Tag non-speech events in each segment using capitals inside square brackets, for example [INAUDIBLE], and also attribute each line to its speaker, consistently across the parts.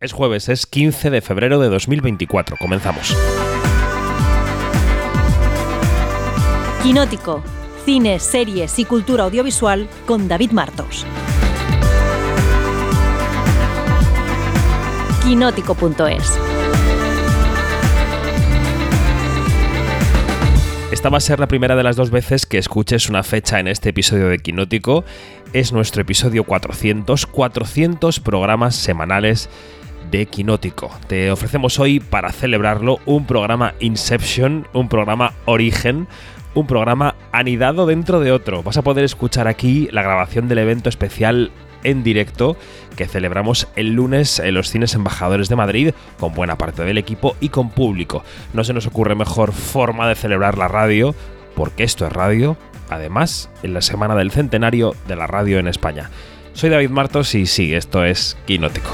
Speaker 1: Es jueves, es 15 de febrero de 2024. Comenzamos.
Speaker 2: Quinótico. Cine, series y cultura audiovisual con David Martos. Quinótico.es.
Speaker 1: Esta va a ser la primera de las dos veces que escuches una fecha en este episodio de Quinótico. Es nuestro episodio 400, 400 programas semanales de Quinótico. Te ofrecemos hoy, para celebrarlo, un programa Inception, un programa Origen, un programa anidado dentro de otro. Vas a poder escuchar aquí la grabación del evento especial en directo que celebramos el lunes en los cines embajadores de Madrid con buena parte del equipo y con público. No se nos ocurre mejor forma de celebrar la radio, porque esto es radio, además en la semana del centenario de la radio en España. Soy David Martos y sí, esto es Quinótico.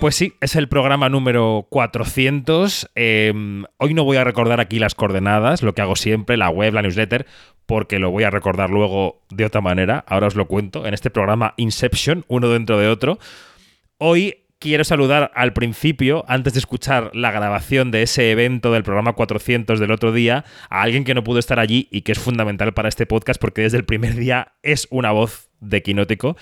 Speaker 1: Pues sí, es el programa número 400. Em, hoy no voy a recordar aquí las coordenadas, lo que hago siempre, la web, la newsletter, porque lo voy a recordar luego de otra manera. Ahora os lo cuento en este programa Inception, uno dentro de otro. Hoy quiero saludar al principio, antes de escuchar la grabación de ese evento del programa 400 del otro día, a alguien que no pudo estar allí y que es fundamental para este podcast porque desde el primer día es una voz de quinótico.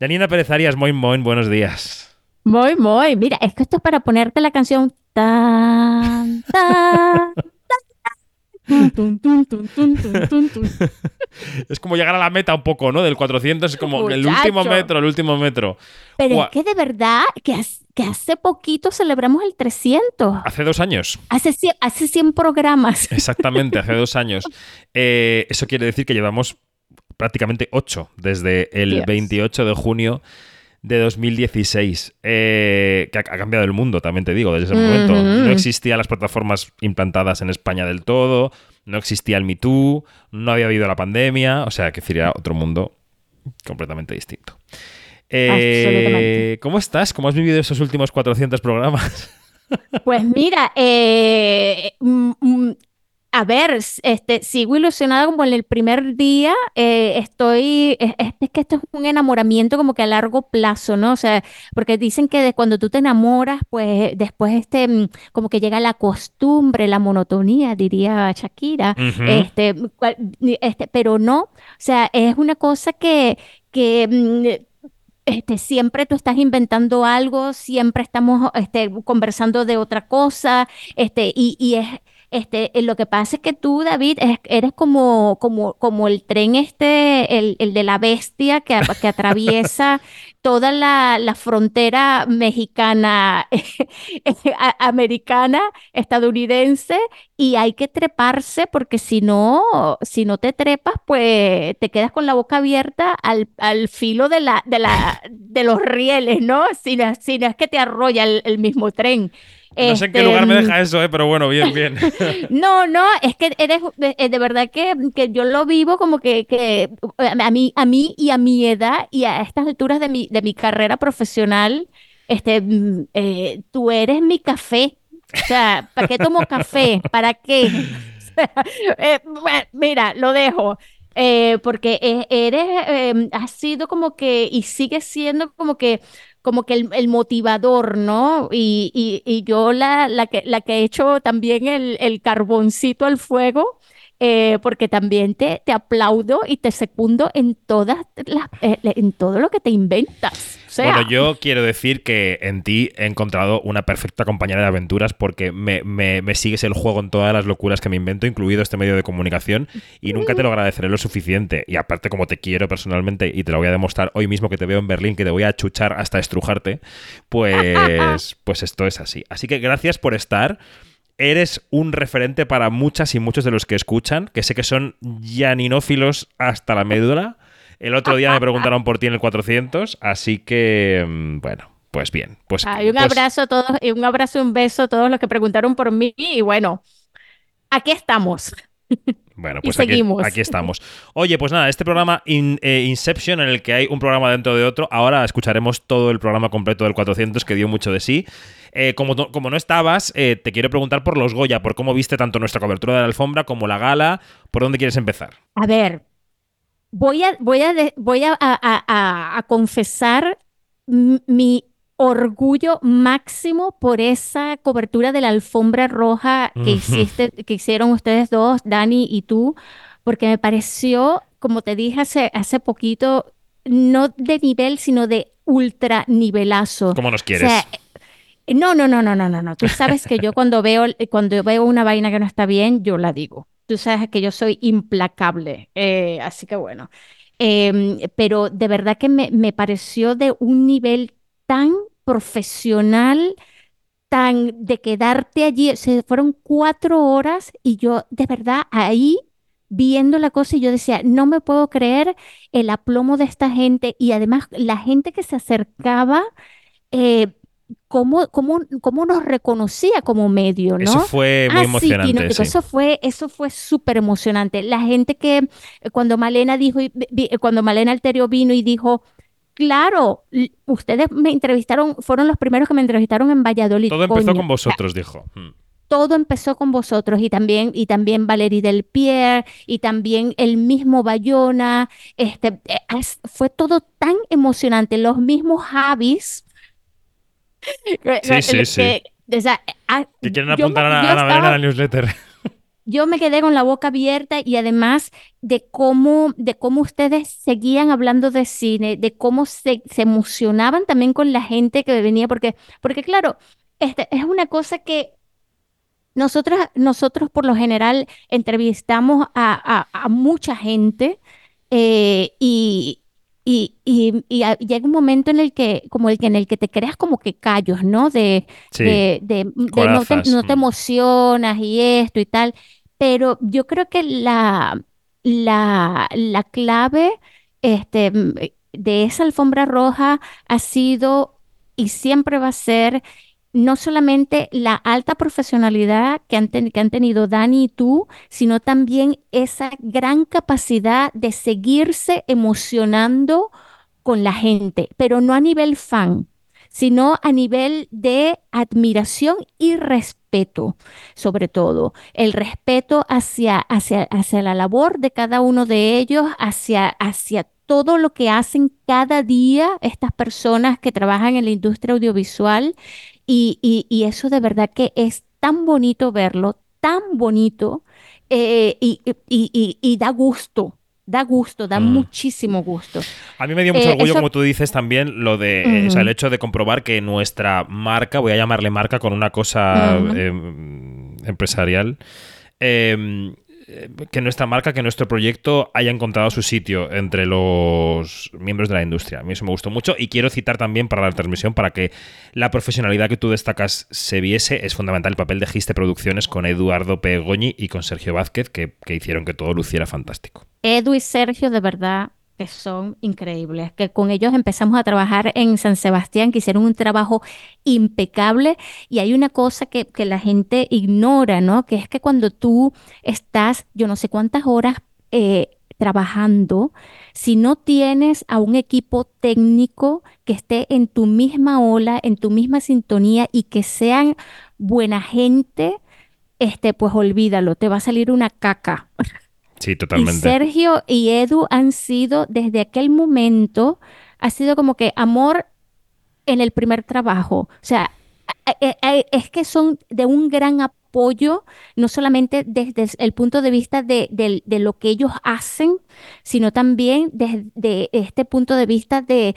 Speaker 1: Janina Pérez Arias, muy, muy buenos días.
Speaker 3: Muy, muy. Mira, es que esto es para ponerte la canción. Tan, tan,
Speaker 1: es como llegar a la meta un poco, ¿no? Del 400 es como el último metro, el último metro.
Speaker 3: Pero es que de verdad que, que, hace poquito celebramos el 300.
Speaker 1: Hace dos años.
Speaker 3: Hace 100, hace 100 programas. [LAUGHS]
Speaker 1: Exactamente, hace dos años. Eh, eso quiere decir que llevamos prácticamente ocho desde el 28 de junio de 2016, eh, que ha, cambiado el mundo, también te digo, desde ese momento. No existían las plataformas implantadas en España del todo, no existía el Me Too, no había habido la pandemia, o sea, que sería otro mundo completamente distinto. Eh, ¿Cómo estás? ¿Cómo has vivido esos últimos 400 programas?
Speaker 3: Pues mira, eh, mm, mm, a ver, este, sigo ilusionada como en el primer día. Eh, estoy, es, que esto es un enamoramiento como que a largo plazo, ¿no? O sea, porque dicen que de cuando tú te enamoras, pues después este, mm, como que llega la costumbre, la monotonía, diría Shakira. este, este, pero no, o sea, es una cosa que, que mm, este, siempre tú estás inventando algo, siempre estamos este, conversando de otra cosa, este, y, y es este, eh, lo que pasa es que tú, David, eres como, como, como el tren este, el, el de la bestia que, que atraviesa [LAUGHS] toda la, la frontera mexicana, [LAUGHS] americana, estadounidense, y hay que treparse porque si no, si no te trepas, pues te quedas con la boca abierta al, al filo de, la, de, la, de los rieles, ¿no? Si, si no es que te arrolla el mismo tren.
Speaker 1: No sé en qué lugar me este, deja eso, eh, pero bueno, bien, bien. [LAUGHS]
Speaker 3: no, no, es que eres eh, de, verdad que, que, yo lo vivo como que, que, a, mí, a mí y a mi edad y a estas alturas de mi, de mi carrera profesional, este, mm, eh, tú eres mi café. O sea, ¿para qué tomo café? ¿Para qué? [LAUGHS] mira, lo dejo. porque eres, em, has sido como que, y sigue siendo como que como que el, motivador, ¿no? Y, y, yo la, la, que, la que he hecho también el, el carboncito al fuego eh, porque también te, te, aplaudo y te secundo en todas las, eh, en todo lo que te inventas.
Speaker 1: Bueno, yo quiero decir que en ti he encontrado una perfecta compañera de aventuras porque me, me, sigues el juego en todas las locuras que me invento, incluido este medio de comunicación, y nunca te lo agradeceré lo suficiente. Y aparte, como te quiero personalmente, y te lo voy a demostrar hoy mismo que te veo en Berlín, que te voy a chuchar hasta estrujarte, pues, [LAUGHS] pues esto es así. Así que gracias por estar eres un referente para muchas y muchos de los que escuchan, que sé que son yaninófilos hasta la médula. El otro día me preguntaron por ti en el 400, así que, mm, bueno, pues bien. Pues,
Speaker 3: un
Speaker 1: pues
Speaker 3: abrazo a todos, y un abrazo y un beso a todos los que preguntaron por mí. Y bueno, aquí estamos.
Speaker 1: Bueno, [LAUGHS] pues aquí, aquí, estamos. [LAUGHS] Oye, pues nada, este programa eh, Inception, en el que hay un programa dentro de otro, ahora escucharemos todo el programa completo del 400 que dio mucho de sí. Eh, como, no, como, no estabas, eh, te quiero preguntar por los Goya, por cómo viste tanto nuestra cobertura de la alfombra como la gala. ¿Por dónde quieres empezar?
Speaker 3: A ver, voy a, voy a, de- voy a, a- a- confesar mi orgullo máximo por esa cobertura de la alfombra roja que hiciste, que hicieron ustedes dos, Dani y tú, porque me pareció, como te dije hace, hace poquito, no de nivel, sino de ultra nivelazo.
Speaker 1: ¿Cómo nos
Speaker 3: O
Speaker 1: quieres?
Speaker 3: sea, no, no, no, no, no, no, no. Tú sabes que yo cuando veo, cuando veo una vaina que no está bien, yo la digo. Tú sabes que yo soy implacable. eh, así que bueno. Em, pero de verdad que me, me pareció de un nivel tan profesional, tan de quedarte allí. Se fueron cuatro horas y yo de verdad ahí viendo la cosa y yo decía, no me puedo creer el aplomo de esta gente y además la gente que se acercaba eh, cómo, cómo, cómo nos reconocía como medio,
Speaker 1: Eso
Speaker 3: ¿no?
Speaker 1: fue muy
Speaker 3: Ah,
Speaker 1: emocionante, sí.
Speaker 3: eso fue, eso fue súper emocionante. La gente que eh, cuando Malena dijo, cuando Malena Alterio vino y dijo, claro, ustedes me entrevistaron, fueron los primeros que me entrevistaron en Valladolid.
Speaker 1: Todo empezó
Speaker 3: coño".
Speaker 1: con vosotros, dijo. Mm.
Speaker 3: Todo empezó con vosotros y también, y también Valerie Del Pierre y también el mismo Bayona. Este, eh, fue todo tan emocionante. Los mismos Javis.
Speaker 1: Sí, [LAUGHS] sí, sí.
Speaker 3: que- o sea,
Speaker 1: Que quieren
Speaker 3: yo
Speaker 1: apuntar a
Speaker 3: yo
Speaker 1: Ana Belén a
Speaker 3: estaba-
Speaker 1: la newsletter.
Speaker 3: Yo me quedé con la boca abierta y además de cómo, de cómo ustedes seguían hablando de cine, de cómo se, se emocionaban también con la gente que venía, porque, porque claro, este, es una cosa que nosotros, nosotros por lo general entrevistamos a, a- a mucha gente eh, y, y, y- y a- llega un momento en el que, como el que en el que te creas como que callos, ¿no? De,
Speaker 1: Sí.
Speaker 3: de, de- de no te,
Speaker 1: Corazas,
Speaker 3: no te
Speaker 1: mm.
Speaker 3: emocionas y esto y tal. Pero yo creo que la, la, la clave este, mm, de esa alfombra roja ha sido y siempre va a ser no solamente la alta profesionalidad que han, que han tenido Dani y tú, sino también esa gran capacidad de seguirse emocionando con la gente, pero no a nivel fan, sino a nivel de admiración y respeto, sobre todo. El respeto hacia, hacia, hacia la labor de cada uno de ellos, hacia, hacia todo lo que hacen cada día estas personas que trabajan en la industria audiovisual. Y, y- eso de verdad que es tan bonito verlo, tan bonito, eh, y- y da gusto, da gusto, da
Speaker 1: Mm.
Speaker 3: muchísimo gusto.
Speaker 1: A mí me dio mucho
Speaker 3: Eh,
Speaker 1: orgullo,
Speaker 3: eso-
Speaker 1: como tú dices, también lo de, eh, o sea, el hecho de comprobar que nuestra marca, voy a llamarle marca con una cosa eh, empresarial, eh, que nuestra marca, que nuestro proyecto haya encontrado su sitio entre los miembros de la industria. A mí eso me gustó mucho y quiero citar también para la transmisión, para que la profesionalidad que tú destacas se viese, es fundamental el papel de Giste Producciones con Eduardo Pegoñi y con Sergio Vázquez, que, que hicieron que todo luciera fantástico.
Speaker 3: Edu y Sergio, de verdad, que son increíbles, que con ellos empezamos a trabajar en San Sebastián, que hicieron un trabajo impecable y hay una cosa que, que la gente ignora, ¿no? Que es que cuando tú estás, yo no sé cuántas horas eh, trabajando, si no tienes a un equipo técnico que esté en tu misma ola, en tu misma sintonía y que sean buena gente, este, pues olvídalo, te va a salir una caca. [LAUGHS]
Speaker 1: Sí,
Speaker 3: Y
Speaker 1: totalmente.
Speaker 3: Sergio y Edu han sido, desde aquel momento, ha sido como que amor en el primer trabajo. O sea, es que son de un gran apoyo, no solamente desde el punto de vista de, lo que ellos hacen, sino también desde este punto de vista de,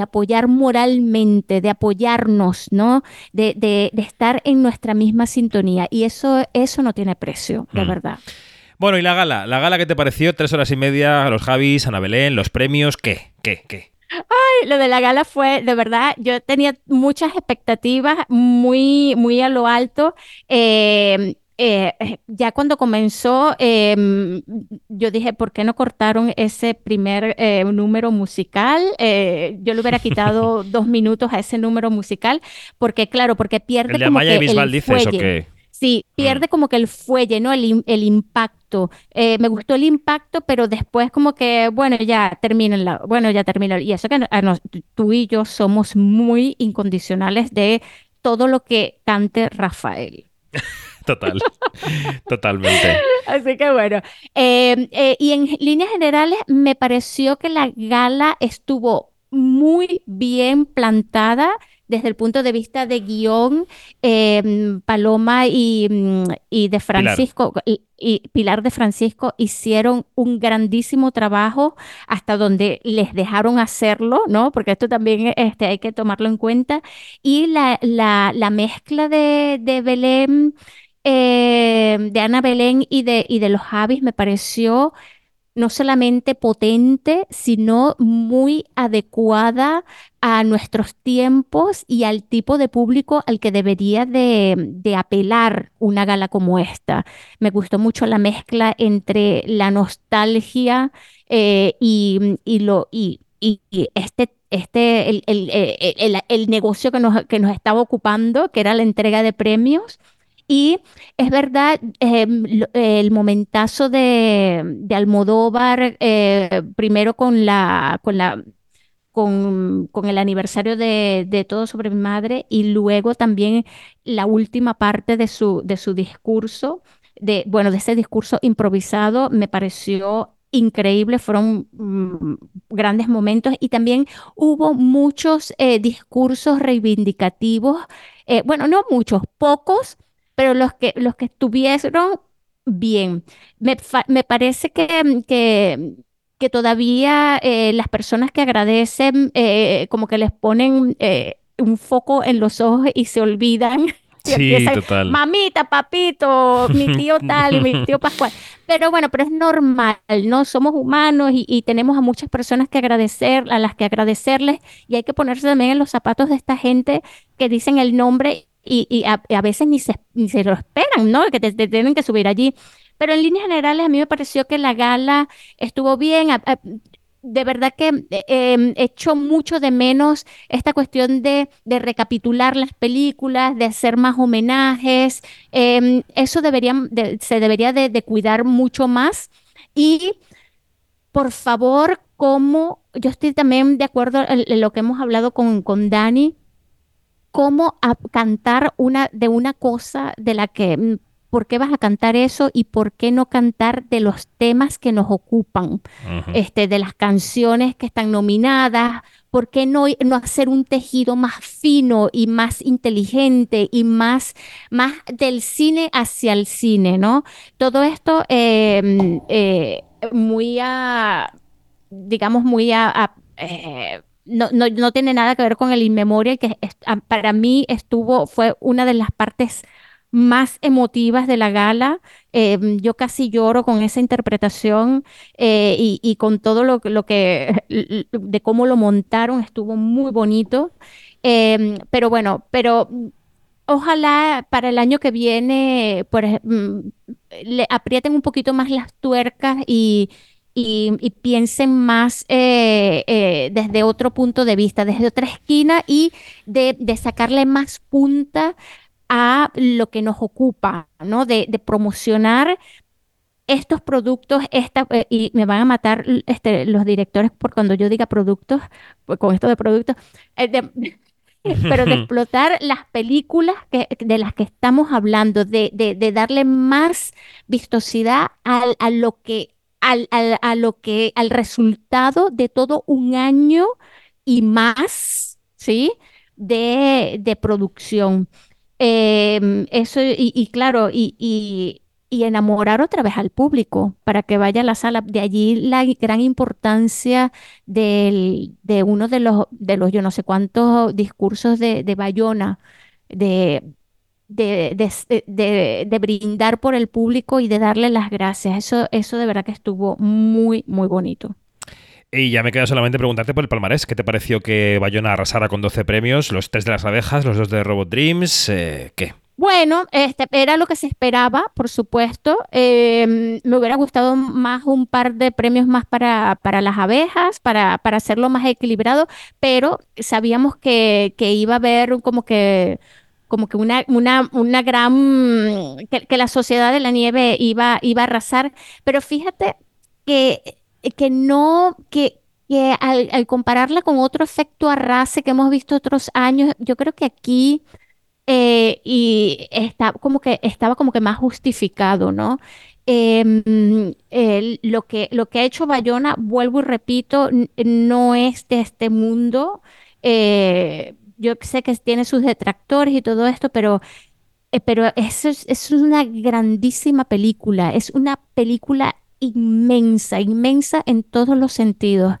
Speaker 3: apoyar moralmente, de apoyarnos, ¿no? De, de- de estar en nuestra misma sintonía. Y eso, eso no tiene precio, de
Speaker 1: Mm.
Speaker 3: verdad.
Speaker 1: Bueno, y la gala, la gala, ¿qué te pareció? Tres horas y media, los Javis, Ana Belén, los premios, ¿qué? ¿Qué? ¿Qué?
Speaker 3: Lo de la gala fue, de verdad, yo tenía muchas expectativas muy, muy a lo alto. Eh, eh, ya cuando comenzó, eh, yo dije, ¿por qué no cortaron ese primer eh, número musical? Yo le hubiera quitado [LAUGHS] dos minutos a ese número musical, porque claro, porque pierde
Speaker 1: ¿El de
Speaker 3: como
Speaker 1: Amaya y
Speaker 3: que el
Speaker 1: Bisbal dices o
Speaker 3: fuelle.
Speaker 1: qué?
Speaker 3: Sí, pierde
Speaker 1: Mm.
Speaker 3: como que el fuelle, ¿no? El, im- el impacto. Eh, me gustó el impacto, pero después como que, bueno, ya termínenla, bueno, ya termina. Y eso que a nos- tú y yo somos muy incondicionales de todo lo que cante Rafael. [LAUGHS]
Speaker 1: Total, [LAUGHS] totalmente.
Speaker 3: Así que bueno, eh, eh, y en líneas generales me pareció que la gala estuvo muy bien plantada desde el punto de vista de guion, em, Paloma y, mm, y de Francisco y, y Pilar de Francisco hicieron un grandísimo trabajo hasta donde les dejaron hacerlo, ¿no? Porque esto también este, hay que tomarlo en cuenta. Y la, la, la mezcla de, de Belén, eh, de Ana Belén y de, y de los Javis me pareció no solamente potente, sino muy adecuada a nuestros tiempos y al tipo de público al que debería de, de, apelar una gala como esta. Me gustó mucho la mezcla entre la nostalgia eh, y, y, lo, y, este, este el, el, el, el, negocio que nos, que nos estaba ocupando, que era la entrega de premios y es verdad, eh, el momentazo de, de Almodóvar, eh, primero con la, con la con, el aniversario de, de, Todo sobre mi madre y luego también la última parte de su, de su discurso, de, bueno, de ese discurso improvisado, me pareció increíble, fueron mm, grandes momentos y también hubo muchos eh, discursos reivindicativos, eh, bueno, no muchos, pocos pero los que, los que estuvieron bien. Me, me parece que, que, que todavía eh, las personas que agradecen, eh, como que les ponen eh, un foco en los ojos y se olvidan. [LAUGHS] Y
Speaker 1: Sí,
Speaker 3: empiezan,
Speaker 1: total.
Speaker 3: Mamita, papito, mi [LAUGHS] tío tal y mi tío Pascual. Pero bueno, pero es normal, ¿no? Somos humanos y, y, tenemos a muchas personas que agradecer, a las que agradecerles, y hay que ponerse también en los zapatos de esta gente que dicen el nombre y, y a, a, veces ni se, ni se lo esperan, ¿no? Que te, te, tienen que subir allí. Pero en líneas generales a mí me pareció que la gala estuvo bien. De verdad que eh, echo mucho de menos esta cuestión de, recapitular las películas, de hacer más homenajes. Eh, eso debería, de, se debería de, cuidar mucho más. Y por favor, como yo estoy también de acuerdo en, en lo que hemos hablado con, con Dani, cómo a cantar una, de una cosa de la que, mm, ¿por qué vas a cantar eso y por qué no cantar de los temas que nos ocupan, uh -huh. este, de las canciones que están nominadas? ¿Por qué no, no hacer un tejido más fino y más inteligente y más, más del cine hacia el cine, ¿no? Todo esto eh, eh, muy a, digamos, muy a, a eh, no, no, no, tiene nada que ver con el Inmemorial, que es, para mí estuvo, fue una de las partes más emotivas de la gala. Eh, yo casi lloro con esa interpretación eh, y, con todo lo, lo, que, de cómo lo montaron, estuvo muy bonito. Eh, pero bueno, pero ojalá para el año que viene por, le aprieten un poquito más las tuercas y, y, y piensen más eh, eh, desde otro punto de vista, desde otra esquina y de, de, sacarle más punta a lo que nos ocupa, ¿no? De, de promocionar estos productos, esta, eh, y me van a matar este, los directores por cuando yo diga productos, pues con esto de productos, eh, de, [LAUGHS] pero de [LAUGHS] explotar las películas que, de las que estamos hablando, de, de darle más vistosidad a, a lo que al, al, a lo que, al resultado de todo un año y más, ¿sí? De, de producción. Eh, eso, y, y claro, y, y, y, enamorar otra vez al público para que vaya a la sala. De allí la gran importancia del, de uno de los, de los yo no sé cuántos discursos de, de Bayona, de, de, de, de, de, brindar por el público y de darle las gracias. Eso, eso de verdad que estuvo muy, muy bonito.
Speaker 1: Y ya me queda solamente preguntarte por el palmarés. ¿Qué te pareció que Bayona arrasara con 12 premios? Los tres de las abejas, los dos de Robot Dreams, eh, ¿qué?
Speaker 3: Bueno, este, era lo que se esperaba, por supuesto. Eh, me hubiera gustado más un par de premios más para, para las abejas, para, para hacerlo más equilibrado, pero sabíamos que, que iba a haber como que como que una, una, una gran, que, que, la sociedad de la nieve iba, iba a arrasar, pero fíjate que, que no, que, que al, al, compararla con otro efecto arrase que hemos visto otros años, yo creo que aquí eh, y está como que, estaba como que más justificado, ¿no? Em, lo que, lo que ha hecho Bayona, vuelvo y repito, no es de este mundo. Eh, yo sé que tiene sus detractores y todo esto, pero, eh, pero es, es una grandísima película, es una película inmensa, inmensa en todos los sentidos.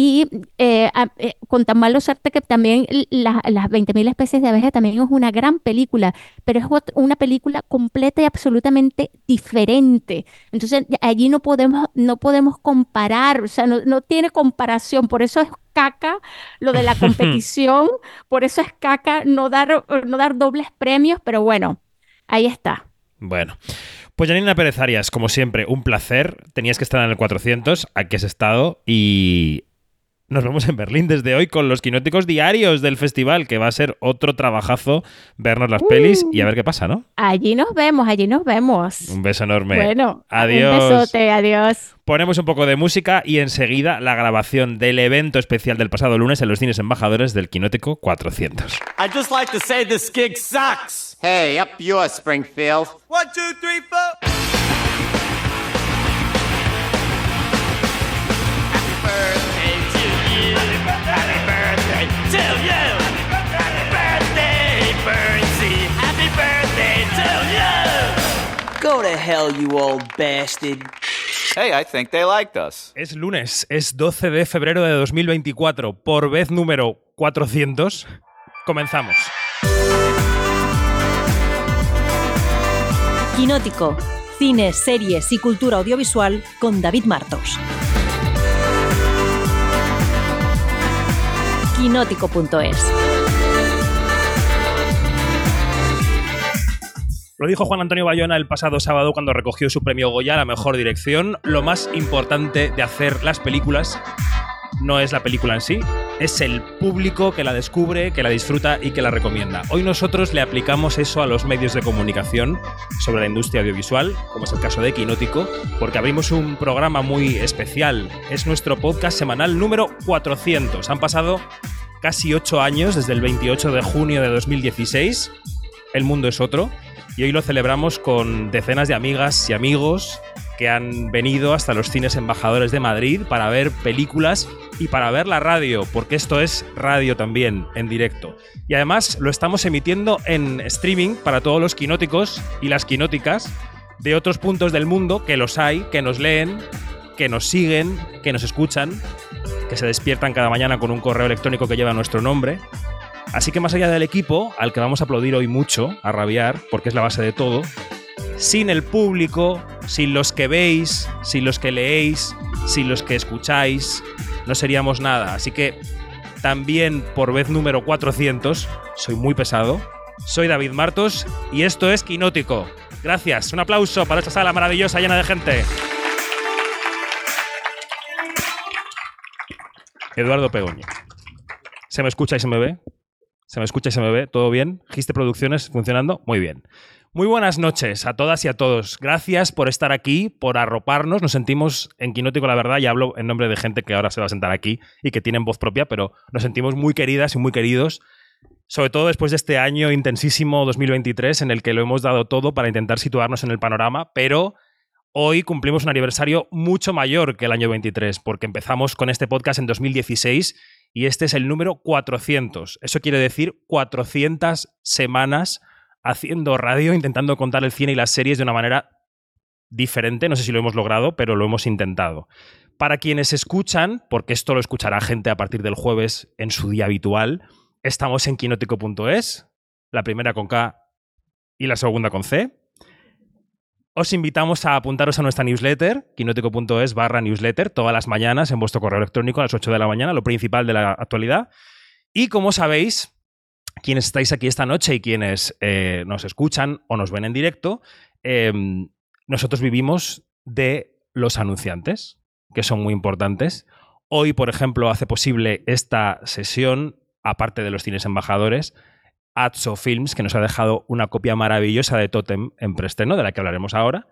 Speaker 3: Y eh, eh, con tan malo suerte que también las 20.000 especies de abejas también es una gran película, pero es una película completa y absolutamente diferente. Entonces allí no podemos, no podemos comparar, o sea, no, no tiene comparación, por eso es caca lo de la [LAUGHS] competición, por eso es caca no dar, no dar dobles premios, pero bueno, ahí está.
Speaker 1: Bueno, pues Janina Pérez Arias, como siempre, un placer. Tenías que estar en el 400, aquí has estado y nos vemos en Berlín desde hoy con los quinóticos diarios del festival, que va a ser otro trabajazo vernos las pelis y a ver qué pasa, ¿no?
Speaker 3: Allí nos vemos, allí nos vemos.
Speaker 1: Un beso enorme.
Speaker 3: Bueno,
Speaker 1: adiós.
Speaker 3: Un besote, adiós.
Speaker 1: Ponemos un poco de música y enseguida la grabación del evento especial del pasado lunes en los cines embajadores del Quinótico 400.
Speaker 4: I'd just like to say this gig sucks.
Speaker 5: Hey, up yours, Springfield.
Speaker 4: One, two, three, four.
Speaker 6: Go to hell, you old bastard.
Speaker 4: Hey, I think they liked us.
Speaker 1: Es lunes, es 12 de febrero de 2024, por vez número 400. Comenzamos.
Speaker 2: Quinótico, cine, series y cultura audiovisual con David Martos. Quinótico.es
Speaker 1: Lo dijo Juan Antonio Bayona el pasado sábado cuando recogió su premio Goya a la mejor dirección. Lo más importante de hacer las películas no es la película en sí, es el público que la descubre, que la disfruta y que la recomienda. Hoy nosotros le aplicamos eso a los medios de comunicación sobre la industria audiovisual, como es el caso de Quinótico, porque abrimos un programa muy especial. Es nuestro podcast semanal número 400. Han pasado casi 8 años desde el 28 de junio de 2016. El mundo es otro y hoy lo celebramos con decenas de amigas y amigos que han venido hasta los cines embajadores de Madrid para ver películas y para ver la radio, porque esto es radio también, en directo. Y además lo estamos emitiendo en streaming para todos los quinóticos y las quinóticas de otros puntos del mundo, que los hay, que nos leen, que nos siguen, que nos escuchan, que se despiertan cada mañana con un correo electrónico que lleva nuestro nombre Así que más allá del equipo, al que vamos a aplaudir hoy mucho, a rabiar, porque es la base de todo, sin el público, sin los que veis, sin los que leéis, sin los que escucháis, no seríamos nada. Así que también por vez número 400, soy muy pesado, soy David Martos y esto es Quinótico. Gracias, un aplauso para esta sala maravillosa llena de gente. Eduardo Pegoña. ¿Se me escucha y se me ve? ¿Se me escucha y se me ve? ¿Todo bien? ¿Giste Producciones funcionando? Muy bien. Muy buenas noches a todas y a todos. Gracias por estar aquí, por arroparnos. Nos sentimos en Quinótico, la verdad, y hablo en nombre de gente que ahora se va a sentar aquí y que tienen voz propia, pero nos sentimos muy queridas y muy queridos, sobre todo después de este año intensísimo 2023 en el que lo hemos dado todo para intentar situarnos en el panorama, pero hoy cumplimos un aniversario mucho mayor que el año 23, porque empezamos con este podcast en 2016 y este es el número 400. Eso quiere decir 400 semanas haciendo radio, intentando contar el cine y las series de una manera diferente. No sé si lo hemos logrado, pero lo hemos intentado. Para quienes escuchan, porque esto lo escuchará gente a partir del jueves en su día habitual, estamos en quinótico.es, la primera con K y la segunda con C os invitamos a apuntaros a nuestra newsletter, quinótico.es barra newsletter, todas las mañanas en vuestro correo electrónico a las 8 de la mañana, lo principal de la actualidad. Y como sabéis, quienes estáis aquí esta noche y quienes eh, nos escuchan o nos ven en directo, em, nosotros vivimos de los anunciantes, que son muy importantes. Hoy, por ejemplo, hace posible esta sesión, aparte de los cines embajadores, Atso Films, que nos ha dejado una copia maravillosa de Totem en preestreno, de la que hablaremos ahora.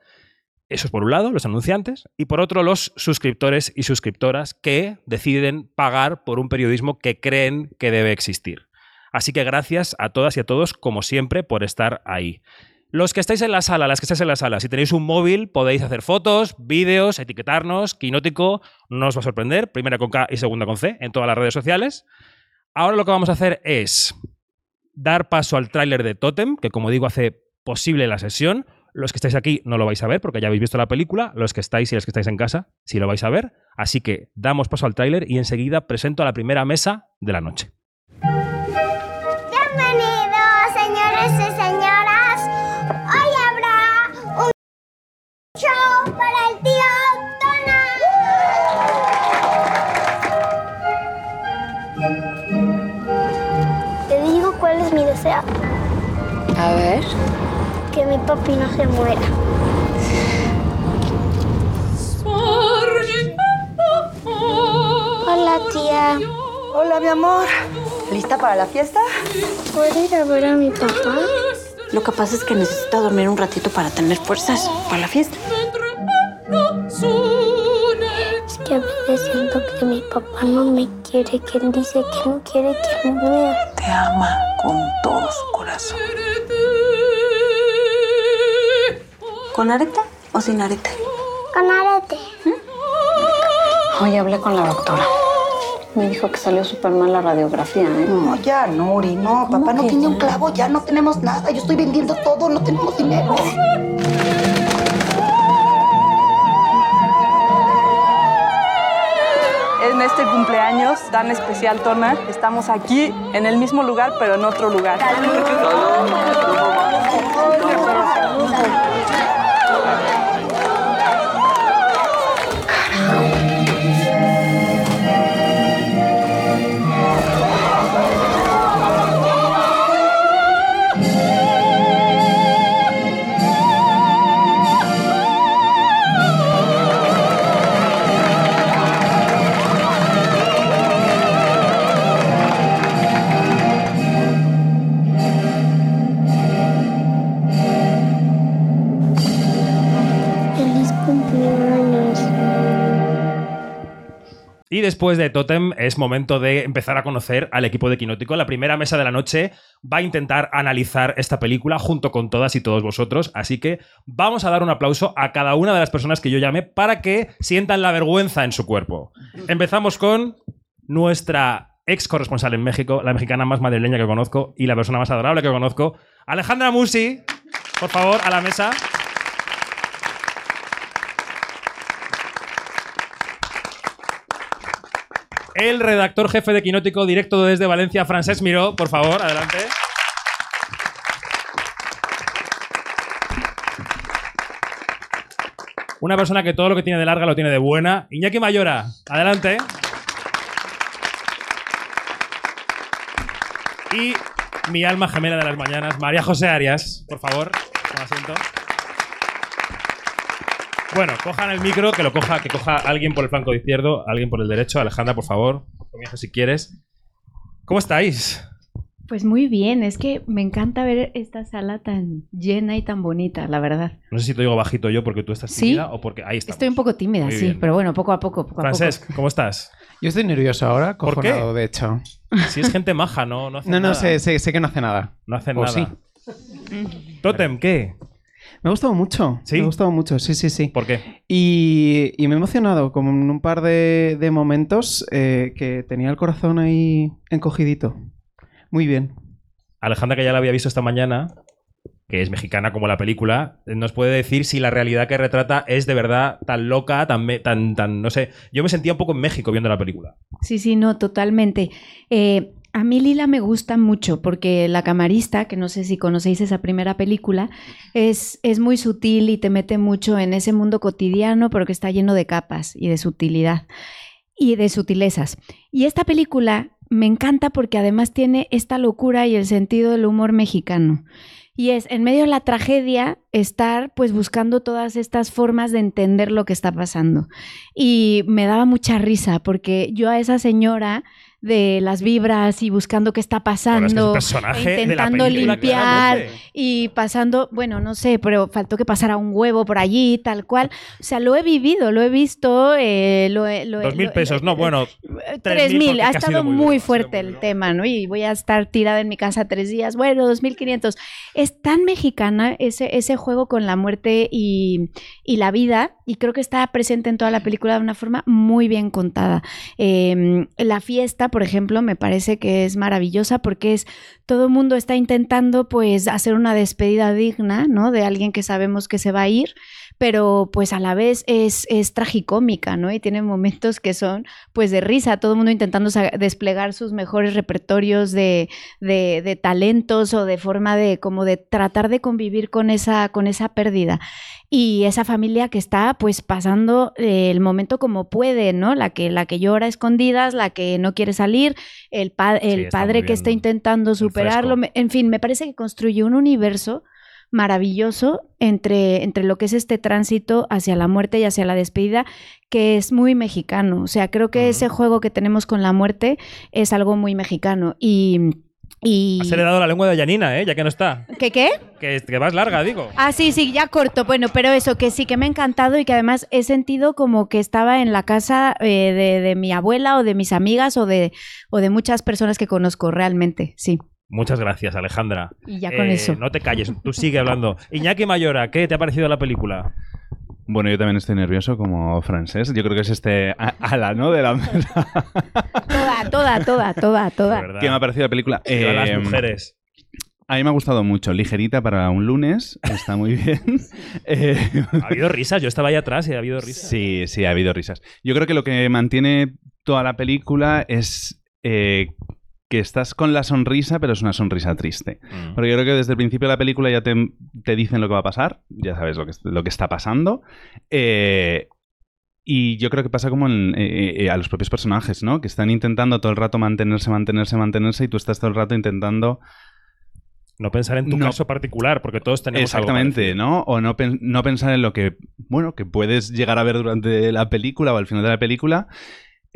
Speaker 1: Eso es por un lado, los anunciantes, y por otro, los suscriptores y suscriptoras que deciden pagar por un periodismo que creen que debe existir. Así que gracias a todas y a todos, como siempre, por estar ahí. Los que estáis en la sala, las que estáis en la sala, si tenéis un móvil podéis hacer fotos, vídeos, etiquetarnos, Quinótico, no os va a sorprender, primera con K y segunda con C en todas las redes sociales. Ahora lo que vamos a hacer es dar paso al tráiler de Totem, que como digo hace posible la sesión. Los que estáis aquí no lo vais a ver porque ya habéis visto la película, los que estáis y los que estáis en casa sí lo vais a ver. Así que damos paso al tráiler y enseguida presento a la primera mesa de la noche.
Speaker 7: Bienvenidos, señores y señoras. Hoy habrá un show
Speaker 8: A ver.
Speaker 7: Que mi papi no se muera. Hola, tía.
Speaker 8: Hola, mi amor. ¿Lista para la fiesta?
Speaker 7: ¿Puedo ir a ver a mi papá?
Speaker 8: Lo que pasa es que necesito dormir un ratito para tener fuerzas para la fiesta.
Speaker 7: Es que a veces siento que mi papá no me quiere, que él dice que no quiere que me vea.
Speaker 8: Te ama con todo su corazón. ¿Con arete o sin arete?
Speaker 7: Con arete.
Speaker 8: Hoy hablé con la doctora. Me dijo que salió súper mal la radiografía, ¿eh?
Speaker 9: No, ya, Nuri, no. Papá no tiene un clavo, ya no tenemos nada. Yo estoy vendiendo todo, no tenemos dinero.
Speaker 10: En este cumpleaños tan especial, Tona, estamos aquí en el mismo lugar, pero en otro lugar.
Speaker 7: Feliz
Speaker 1: después de Totem es momento de empezar a conocer al equipo de Quinótico. La primera mesa de la noche va a intentar analizar esta película junto con todas y todos vosotros. Así que vamos a dar un aplauso a cada una de las personas que yo llame para que sientan la vergüenza en su cuerpo. Empezamos con nuestra ex corresponsal en México, la mexicana más madrileña que conozco y la persona más adorable que conozco, Alejandra Musi. Por favor, a la mesa. El redactor jefe de Quinótico, directo desde Valencia, Francesc Miró, por favor, adelante. Una persona que todo lo que tiene de larga lo tiene de buena. Iñaki Mayora, adelante. Y mi alma gemela de las mañanas, María José Arias, por favor, toma asiento. Bueno, cojan el micro, que lo coja, que coja alguien por el flanco izquierdo, alguien por el derecho. Alejandra, por favor, comienza si quieres. ¿Cómo estáis?
Speaker 11: Pues muy bien, es que me encanta ver esta sala tan llena y tan bonita, la verdad.
Speaker 1: No sé si te digo bajito yo porque tú estás
Speaker 11: Sí.
Speaker 1: tímida o porque ahí estamos.
Speaker 11: Estoy un poco tímida,
Speaker 1: Muy
Speaker 11: sí,
Speaker 1: bien.
Speaker 11: pero bueno, poco a poco, poco a poco.
Speaker 1: Francesc, ¿cómo estás?
Speaker 12: Yo estoy nervioso ahora,
Speaker 1: ¿Por qué?
Speaker 12: cojonado, de hecho.
Speaker 1: Si es gente maja, no, no hace
Speaker 12: No, no,
Speaker 1: nada.
Speaker 12: sé, sé, sé que no hace nada.
Speaker 1: No hacen
Speaker 12: ¿O
Speaker 1: nada.
Speaker 12: sí?
Speaker 1: Totem, ¿qué?
Speaker 12: Me ha gustado mucho.
Speaker 1: ¿Sí?
Speaker 12: Me ha gustado mucho, sí, sí, sí.
Speaker 1: ¿Por qué?
Speaker 12: Y, y me he emocionado como en un par de, de momentos eh, que tenía el corazón ahí encogidito. Muy bien.
Speaker 1: Alejandra, que ya la había visto esta mañana, que es mexicana como la película, nos puede decir si la realidad que retrata es de verdad tan loca, tan, me- tan, tan, no sé. Yo me sentía un poco en México viendo la película.
Speaker 11: Sí, sí, no, totalmente. Eh, a mí Lila me gusta mucho porque la camarista, que no sé si conocéis esa primera película, es, es muy sutil y te mete mucho en ese mundo cotidiano, pero que está lleno de capas y de sutilidad y de sutilezas. Y esta película me encanta porque además tiene esta locura y el sentido del humor mexicano. Y es, en medio de la tragedia, estar pues buscando todas estas formas de entender lo que está pasando. Y me daba mucha risa porque yo a esa señora de las vibras y buscando qué está
Speaker 1: Bueno, es que
Speaker 11: pasando, e
Speaker 1: de la
Speaker 11: intentando limpiar y pasando, bueno, no sé, pero faltó que pasara un huevo por allí, tal cual. O sea, lo he vivido, lo he visto, eh, lo lo
Speaker 1: Dos mil pesos, no, bueno.
Speaker 11: Tres mil, ha estado
Speaker 1: sido
Speaker 11: muy,
Speaker 1: duro.
Speaker 11: fuerte el tema, ¿no? Y voy a estar tirada en mi casa tres días. Bueno, 2.500. Es tan mexicana ese, ese juego con la muerte y, y la vida, y creo que está presente en toda la película de una forma muy bien contada. Eh, la fiesta, por ejemplo, me parece que es maravillosa porque es todo el mundo está intentando pues hacer una despedida digna, ¿no? De alguien que sabemos que se va a ir, pero pues a la vez es, es tragicómica, ¿no? Y tiene momentos que son pues de risa, todo el mundo intentando desplegar sus mejores repertorios de, de- de talentos o de forma de como de tratar de convivir con esa, con esa pérdida. Y esa familia que está pues pasando eh, el momento como puede, ¿no? La que, la que llora a escondidas, la que no quiere salir, el, pa- el padre que está intentando superarlo. En fin, me parece que construye un universo maravilloso entre, entre lo que es este tránsito hacia la muerte y hacia la despedida, que es muy mexicano. O sea, creo que ese juego que tenemos con la muerte es algo muy mexicano. Y. y...
Speaker 1: Has heredado la lengua de Yanina, ¿eh? Ya que no está.
Speaker 11: ¿Qué qué?
Speaker 1: Que, que vas larga, digo.
Speaker 11: Ah, sí, sí, ya corto. Bueno, pero eso, que sí, que me ha encantado y que además he sentido como que estaba en la casa eh, de, de mi abuela o de mis amigas o de, o de muchas personas que conozco realmente, sí.
Speaker 1: Muchas gracias, Alejandra.
Speaker 11: Y ya con eso.
Speaker 1: No te calles, tú sigue hablando. [LAUGHS] Iñaki Mayora, ¿qué te ha parecido la película?
Speaker 13: Bueno, yo también estoy nervioso como francés. Yo creo que es este a- ala, ¿no? De la mesa. [LAUGHS]
Speaker 11: Toda, toda, toda, toda, toda.
Speaker 13: ¿Qué me ha parecido la película?
Speaker 1: Viva las
Speaker 13: Eh,
Speaker 1: mujeres.
Speaker 13: A mí me ha gustado mucho. Ligerita para un lunes. Está muy bien. [LAUGHS] Eh,
Speaker 1: Ha habido risas, yo estaba ahí atrás y ha habido risas.
Speaker 13: Sí, sí, ha habido risas. Yo creo que lo que mantiene toda la película es eh, que estás con la sonrisa, pero es una sonrisa triste.
Speaker 1: Mm.
Speaker 13: Porque yo creo que desde el principio de la película ya te, te dicen lo que va a pasar, ya sabes lo que, lo que está pasando. Eh, y yo creo que pasa como en- eh, eh, a los propios personajes, ¿no? Que están intentando todo el rato mantenerse, mantenerse, mantenerse, y tú estás todo el rato intentando
Speaker 1: No pensar en tu
Speaker 13: No.
Speaker 1: caso particular, porque todos tenemos
Speaker 13: Exactamente. ¿no? O no, pen- no pensar en lo que, bueno, que puedes llegar a ver durante la película o al final de la película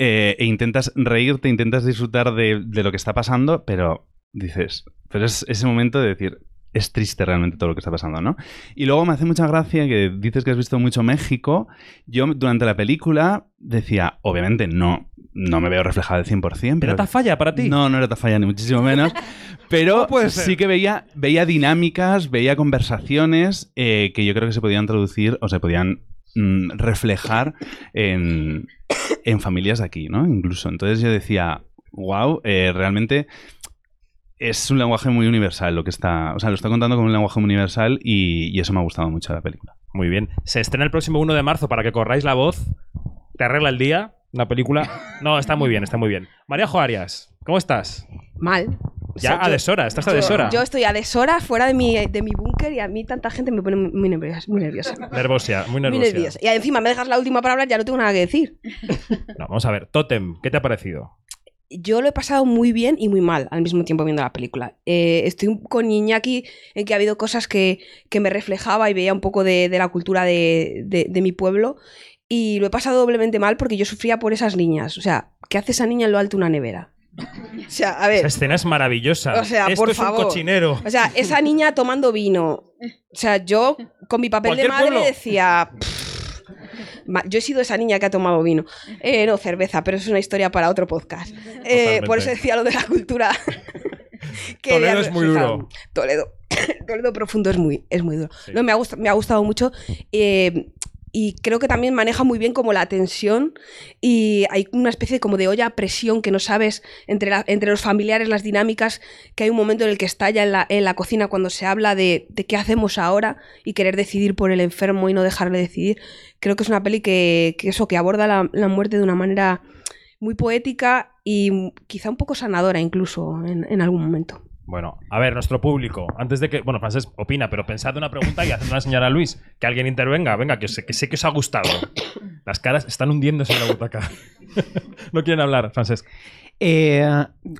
Speaker 13: eh, e intentas reírte, intentas disfrutar de, de lo que está pasando, pero dices, pero es ese momento de decir, es triste realmente todo lo que está pasando, ¿no? Y luego me hace mucha gracia que dices que has visto mucho México. Yo durante la película decía, obviamente no, no me veo reflejado al 100%. Pero
Speaker 1: ¿Era falla para ti?
Speaker 13: No, no era falla ni muchísimo menos. Pero [LAUGHS] sí que veía, veía dinámicas, veía conversaciones eh, que yo creo que se podían traducir o se podían mm, reflejar en, en familias de aquí, ¿no? Incluso. Entonces yo decía, wow, realmente es un lenguaje muy universal lo que está. O sea, lo está contando como un lenguaje muy universal y, y eso me ha gustado mucho de la película.
Speaker 1: Muy bien. Se estrena el próximo 1 de marzo para que corráis la voz. Te arregla el día. Una película. No, está muy bien, está muy bien. María Jo Arias, ¿cómo estás?
Speaker 14: Mal. O
Speaker 1: Ya
Speaker 14: sea,
Speaker 1: a deshora, estás a deshora.
Speaker 14: Yo estoy a deshora fuera de mi, de mi búnker y a mí tanta gente me pone muy muy nerviosa. Muy nerviosa. [LAUGHS]
Speaker 1: Nervosia, muy
Speaker 14: Muy
Speaker 1: nervosia.
Speaker 14: nerviosa. Y encima me dejas la última para hablar, ya no tengo nada que decir.
Speaker 1: No, vamos a ver. Totem, ¿qué te ha parecido?
Speaker 14: Yo lo he pasado muy bien y muy mal al mismo tiempo viendo la película. Eh, estoy con Iñaki en que ha habido cosas que, que me reflejaba y veía un poco de, de la cultura de, de- de mi pueblo. Y lo he pasado doblemente mal porque yo sufría por esas niñas. O sea, ¿qué hace esa niña en lo alto de una nevera? O sea, a ver.
Speaker 1: Esa escena es maravillosa.
Speaker 14: O sea,
Speaker 1: Esto
Speaker 14: por
Speaker 1: es
Speaker 14: favor.
Speaker 1: un cochinero.
Speaker 14: O sea, esa niña tomando vino. O sea, yo con mi papel de madre
Speaker 1: pueblo.
Speaker 14: decía. Yo he sido esa niña que ha tomado vino. Eh, no, cerveza, pero es una historia para otro podcast. Eh, por eso decía lo de la cultura. [LAUGHS] que
Speaker 1: Toledo es muy duro.
Speaker 14: Toledo. [COUGHS] Toledo profundo es muy, es muy duro. No, me, ha gustado, me ha gustado mucho. eh, y creo que también maneja muy bien como la tensión y hay una especie como de olla a presión que no sabes entre, entre los familiares, las dinámicas, que hay un momento en el que estalla en la, en la cocina cuando se habla de, de qué hacemos ahora y querer decidir por el enfermo y no dejarle decidir. Creo que es una peli que, que eso, que aborda la, muerte de una manera muy poética y quizá un poco sanadora incluso en algún momento.
Speaker 1: Bueno, a ver, nuestro público, antes de que. Bueno, Francés opina, pero pensad una pregunta y haced una señal a Luis. Que alguien intervenga. Venga, que sé que, sé que os ha gustado. Las caras están hundiéndose en la butaca. [LAUGHS] no quieren hablar, Francés.
Speaker 12: Eh,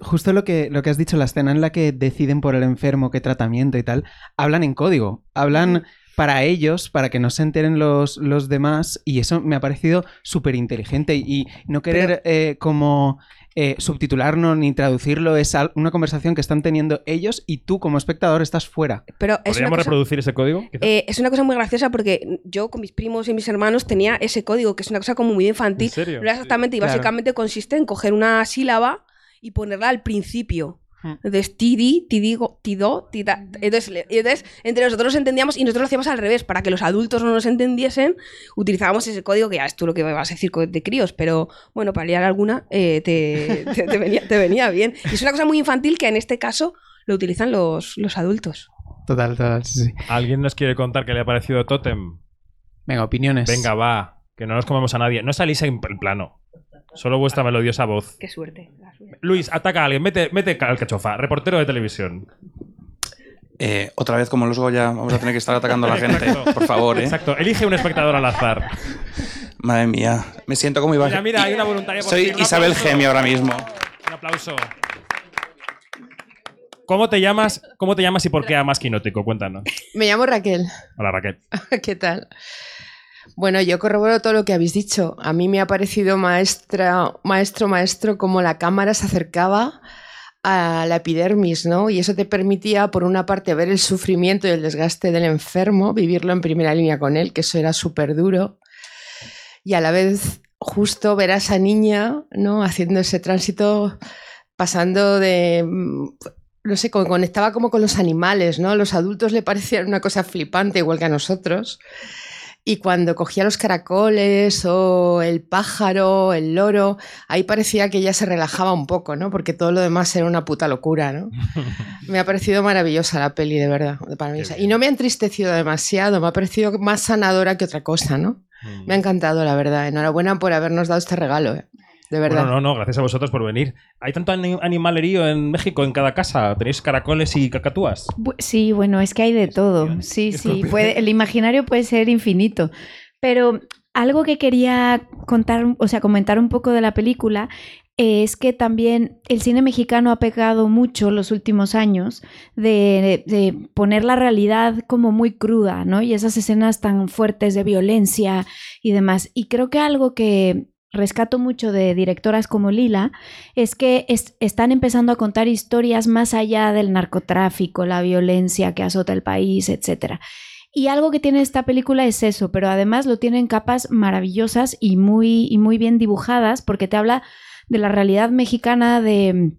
Speaker 12: justo lo que, lo que has dicho, la escena en la que deciden por el enfermo qué tratamiento y tal, hablan en código. Hablan para ellos, para que no se enteren los, los demás, y eso me ha parecido súper inteligente. Y no querer eh, como eh, subtitularlo ni traducirlo, es una conversación que están teniendo ellos y tú como espectador estás fuera.
Speaker 14: Pero es
Speaker 1: ¿Podríamos
Speaker 14: cosa-
Speaker 1: reproducir ese código?
Speaker 14: Eh, es una cosa muy graciosa porque yo con mis primos y mis hermanos tenía ese código, que es una cosa como muy infantil.
Speaker 1: ¿En serio?
Speaker 14: No era exactamente, y
Speaker 12: Claro.
Speaker 14: básicamente consiste en coger una sílaba y ponerla al principio. Entonces, tidi, tidigo, tido, tida. Entonces, entonces, entre nosotros nos entendíamos y nosotros lo hacíamos al revés. Para que los adultos no nos entendiesen, utilizábamos ese código que ya es tú lo que vas a decir de críos, pero bueno, para liar alguna, eh, te, [LAUGHS] te- te venía, te venía bien. Y es una cosa muy infantil que en este caso lo utilizan los, los adultos.
Speaker 12: Total, total, sí, sí.
Speaker 1: ¿Alguien nos quiere contar qué le ha parecido Totem?
Speaker 12: Venga, opiniones.
Speaker 1: Venga, va, que no nos comemos a nadie. No salís en el plano. Solo vuestra melodiosa voz.
Speaker 14: Qué suerte.
Speaker 1: Luis, ataca a alguien, mete, mete al cachofa, reportero de televisión.
Speaker 15: Eh, otra vez, como los Goya, vamos a tener que estar atacando a la gente.
Speaker 1: Exacto.
Speaker 15: Por favor, ¿eh?
Speaker 1: Exacto, elige un espectador al azar.
Speaker 15: Madre mía, me siento como Iván.
Speaker 1: Mira, mira, hay una voluntaria por
Speaker 15: Soy Isabel. Gemio ahora mismo.
Speaker 1: Un aplauso. ¿Cómo te llamas? ¿Cómo te llamas y por qué amas Quinótico? Cuéntanos.
Speaker 16: Me llamo Raquel.
Speaker 1: Hola, Raquel. [LAUGHS]
Speaker 16: ¿Qué tal? Bueno, yo corroboro todo lo que habéis dicho. A mí me ha parecido maestra, maestro, maestro, como la cámara se acercaba a la epidermis, ¿no? Y eso te permitía, por una parte, ver el sufrimiento y el desgaste del enfermo, vivirlo en primera línea con él, que eso era súper duro. Y a la vez, justo ver a esa niña, ¿no? Haciendo ese tránsito, pasando de mm, no sé, co- conectaba como con los animales, ¿no? Los adultos le parecía una cosa flipante, igual que a nosotros. Y cuando cogía los caracoles o el pájaro, el loro, ahí parecía que ella se relajaba un poco, ¿no? Porque todo lo demás era una puta locura, ¿no? [LAUGHS] Me ha parecido maravillosa la peli, de verdad. Para mí. Y no me ha entristecido demasiado, me ha parecido más sanadora que otra cosa, ¿no? Me ha encantado, la verdad. Enhorabuena por habernos dado este regalo, ¿eh? De verdad.
Speaker 1: Bueno, no, no, gracias a vosotros por venir. ¿Hay tanto ani- animalerío en México en cada casa? ¿Tenéis caracoles y cacatúas?
Speaker 11: Sí, bueno, es que hay de todo. Sí, sí, puede, el imaginario puede ser infinito. Pero algo que quería contar, o sea, comentar un poco de la película es que también el cine mexicano ha pegado mucho los últimos años de, de poner la realidad como muy cruda, ¿no? Y esas escenas tan fuertes de violencia y demás. Y creo que algo que rescato mucho de directoras como Lila es que es- están empezando a contar historias más allá del narcotráfico, la violencia que azota el país, etc. Y algo que tiene esta película es eso, pero además lo tiene en capas maravillosas y muy, y muy bien dibujadas porque te habla de la realidad mexicana de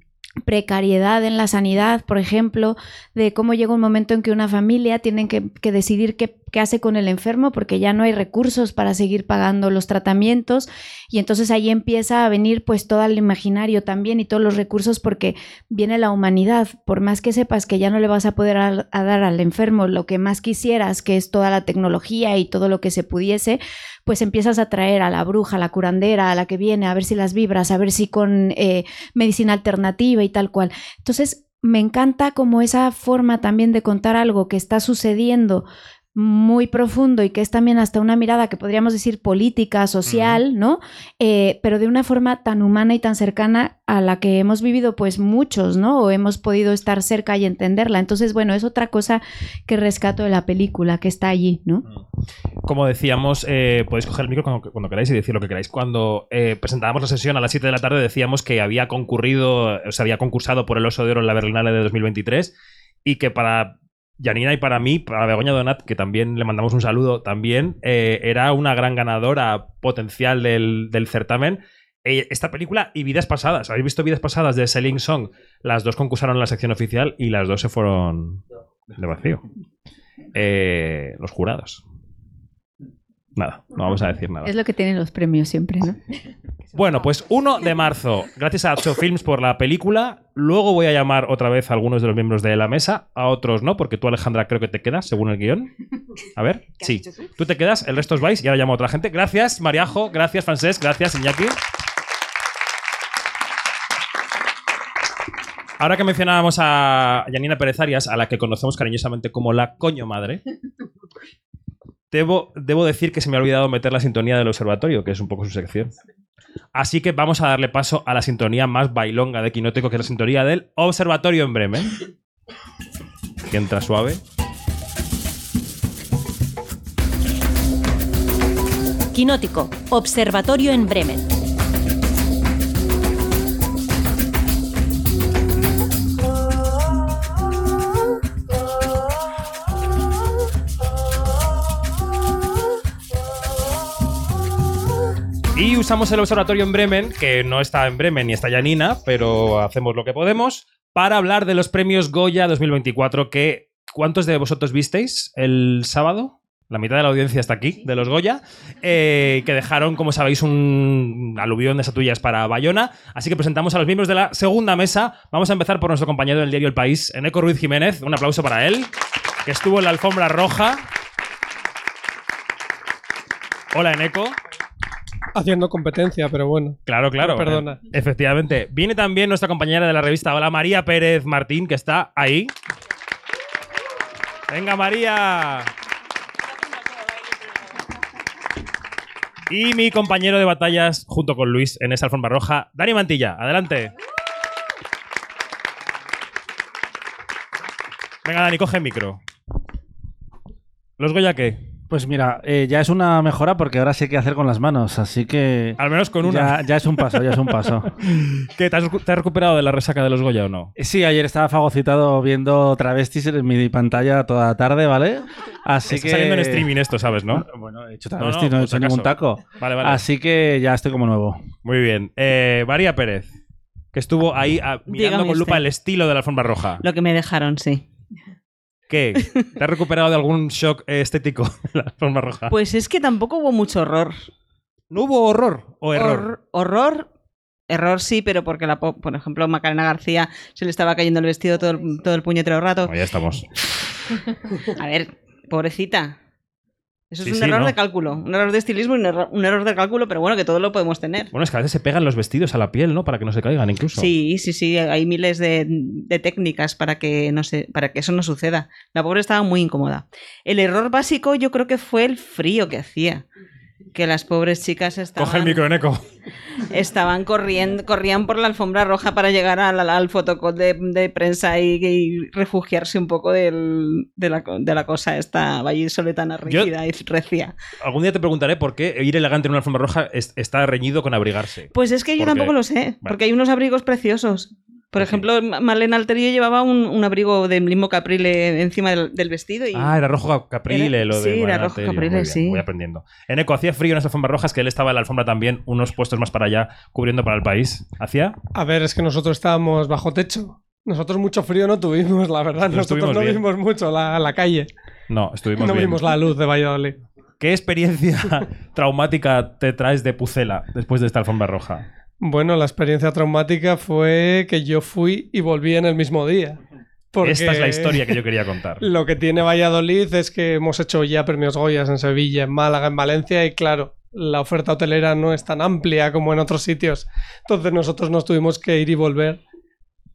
Speaker 11: precariedad en la sanidad, por ejemplo, de cómo llega un momento en que una familia tiene que, que decidir qué, qué hace con el enfermo porque ya no hay recursos para seguir pagando los tratamientos. Y entonces ahí empieza a venir pues todo el imaginario también y todos los recursos porque viene la humanidad, por más que sepas que ya no le vas a poder dar al enfermo lo que más quisieras, que es toda la tecnología y todo lo que se pudiese, pues empiezas a traer a la bruja, a la curandera, a la que viene, a ver si las vibras, a ver si con eh, medicina alternativa y tal cual. Entonces, me encanta como esa forma también de contar algo que está sucediendo muy profundo y que es también hasta una mirada que podríamos decir política, social, ¿no? Eh, pero de una forma tan humana y tan cercana a la que hemos vivido pues muchos, ¿no? O hemos podido estar cerca y entenderla. Entonces, bueno, es otra cosa que rescato de la película, que está allí, ¿no?
Speaker 1: Como decíamos, eh, podéis coger el micro cuando, cuando queráis y decir lo que queráis. Cuando eh, presentábamos la sesión a las 7 de la tarde decíamos que había concurrido, o sea, había concursado por el Oso de Oro en la Berlinale de 2023 y que para Janina y para mí, para Begoña Donat, que también le mandamos un saludo también, eh, era una gran ganadora potencial del, del certamen. Eh, esta película y Vidas Pasadas. ¿Habéis visto Vidas Pasadas de Selling Song? Las dos concursaron en la sección oficial y las dos se fueron de vacío. Eh, los jurados. Nada, no vamos a decir nada.
Speaker 11: Es lo que tienen los premios siempre, ¿no? [LAUGHS]
Speaker 1: Bueno, pues 1 de marzo, gracias a Acho Films por la película. Luego voy a llamar otra vez a algunos de los miembros de la mesa, a otros no, porque tú, Alejandra, creo que te quedas, según el guion. A ver, sí. Tú te quedas, el resto os vais y ahora llamo a otra gente. Gracias, Mariajo, gracias, Francesc, gracias, Iñaki. Ahora que mencionábamos a Janina Pérez Arias, a la que conocemos cariñosamente como la coño madre, Debo, decir que se me ha olvidado meter la sintonía del observatorio, que es un poco su sección. Así que vamos a darle paso a la sintonía más bailonga de Quinótico, que es la sintonía del observatorio en Bremen. Que entra suave.
Speaker 2: Quinótico, observatorio en Bremen.
Speaker 1: Y usamos el observatorio en Bremen, que no está en Bremen ni está Janina, pero hacemos lo que podemos, para hablar de los premios Goya 2024 que... ¿Cuántos de vosotros visteis el sábado? La mitad de la audiencia está aquí, de los Goya, eh, que dejaron, como sabéis, un aluvión de estatuillas para Bayona. Así que presentamos a los miembros de la segunda mesa. Vamos a empezar por nuestro compañero del diario El País, Eneco Ruiz Jiménez. Un aplauso para él, que estuvo en la alfombra roja. Hola, Eneco.
Speaker 17: Haciendo competencia, pero bueno.
Speaker 1: Claro, claro.
Speaker 17: Perdona.
Speaker 1: Eh, efectivamente. Viene también nuestra compañera de la revista, hola María Pérez Martín, que está ahí. Venga, María. Y mi compañero de batallas, junto con Luis, en esa alfombra roja, Dani Mantilla. Adelante. Venga, Dani, coge el micro. ¿Los Goya qué?
Speaker 18: Pues mira, eh, ya es una mejora porque ahora sí hay que hacer con las manos, así que...
Speaker 1: Al menos con una.
Speaker 18: Ya, ya es un paso, ya es un paso. [LAUGHS]
Speaker 1: ¿Qué, te, has, te has recuperado de la resaca de los Goya o no?
Speaker 18: Eh, Sí, ayer estaba fagocitado viendo travestis en mi pantalla toda la tarde, ¿vale? Así
Speaker 1: Está
Speaker 18: que...
Speaker 1: saliendo en streaming esto, ¿sabes, no?
Speaker 18: Bueno, he hecho
Speaker 1: No,
Speaker 18: travestis, no, he hecho ningún taco.
Speaker 1: Vale, vale.
Speaker 18: Así que ya estoy como nuevo.
Speaker 1: Muy bien. Eh, María Pérez, que estuvo ahí ah, mirando
Speaker 19: Dígame
Speaker 1: con lupa
Speaker 19: usted.
Speaker 1: el estilo de la alfombra roja.
Speaker 19: Lo que me dejaron, sí.
Speaker 1: ¿Qué? ¿Te has recuperado de algún shock estético de [LAUGHS] la alfombra roja?
Speaker 19: Pues es que tampoco hubo mucho horror.
Speaker 1: ¿No hubo horror o error?
Speaker 19: Hor- horror. Error sí, pero porque, la, po- por ejemplo, Macarena García se le estaba cayendo el vestido todo el, todo el puñetero rato.
Speaker 1: Bueno, ya estamos.
Speaker 19: A ver, pobrecita. Eso es un
Speaker 1: sí,
Speaker 19: error
Speaker 1: ¿no?
Speaker 19: de cálculo. Un error de estilismo y un error, un error de cálculo, pero bueno, que todo lo podemos tener.
Speaker 1: Bueno, es que a veces se pegan los vestidos a la piel, ¿no? Para que no se caigan incluso.
Speaker 19: Sí, sí, sí, hay miles de, de técnicas para que, no sé, para que eso no suceda. La pobre estaba muy incómoda. El error básico yo creo que fue el frío que hacía. Que las pobres chicas estaban,
Speaker 1: Coge el micro, Eneco.
Speaker 19: estaban corriendo, corrían por la alfombra roja para llegar al, al fotocall de, de prensa y, y refugiarse un poco del- de, la, de la cosa esta vallisoletana rígida y recia.
Speaker 1: Algún día te preguntaré por qué ir elegante en una alfombra roja es- está reñido con abrigarse.
Speaker 19: Pues es que yo
Speaker 1: Porque-
Speaker 19: tampoco lo sé, porque hay unos abrigos preciosos. Por ejemplo, Ma- Marlene Alterio llevaba un, un abrigo de limo caprile encima del, del vestido y
Speaker 1: Ah, era rojo caprile
Speaker 19: Era-
Speaker 1: lo de
Speaker 19: sí, era rojo
Speaker 1: Alterio.
Speaker 19: caprile,
Speaker 1: Muy bien,
Speaker 19: sí.
Speaker 1: Voy aprendiendo. Eneco, ¿hacía frío en las alfombras rojas? Que él estaba en la alfombra también, unos puestos más para allá, cubriendo para el país. ¿Hacía?
Speaker 17: A ver, es que nosotros estábamos bajo techo. Nosotros mucho frío no tuvimos, la verdad. Nosotros no
Speaker 1: bien.
Speaker 17: vimos mucho la, la calle.
Speaker 1: No, estuvimos
Speaker 17: no
Speaker 1: bien.
Speaker 17: vimos la luz de Valladolid.
Speaker 1: ¿Qué experiencia [LAUGHS] traumática te traes de Pucela después de esta alfombra roja?
Speaker 17: Bueno, la experiencia traumática fue que yo fui y volví en el mismo día. Porque
Speaker 1: Esta es la historia que yo quería contar. [LAUGHS]
Speaker 17: Lo que tiene Valladolid es que hemos hecho ya premios Goyas en Sevilla, en Málaga, en Valencia y claro, la oferta hotelera no es tan amplia como en otros sitios. Entonces nosotros nos tuvimos que ir y volver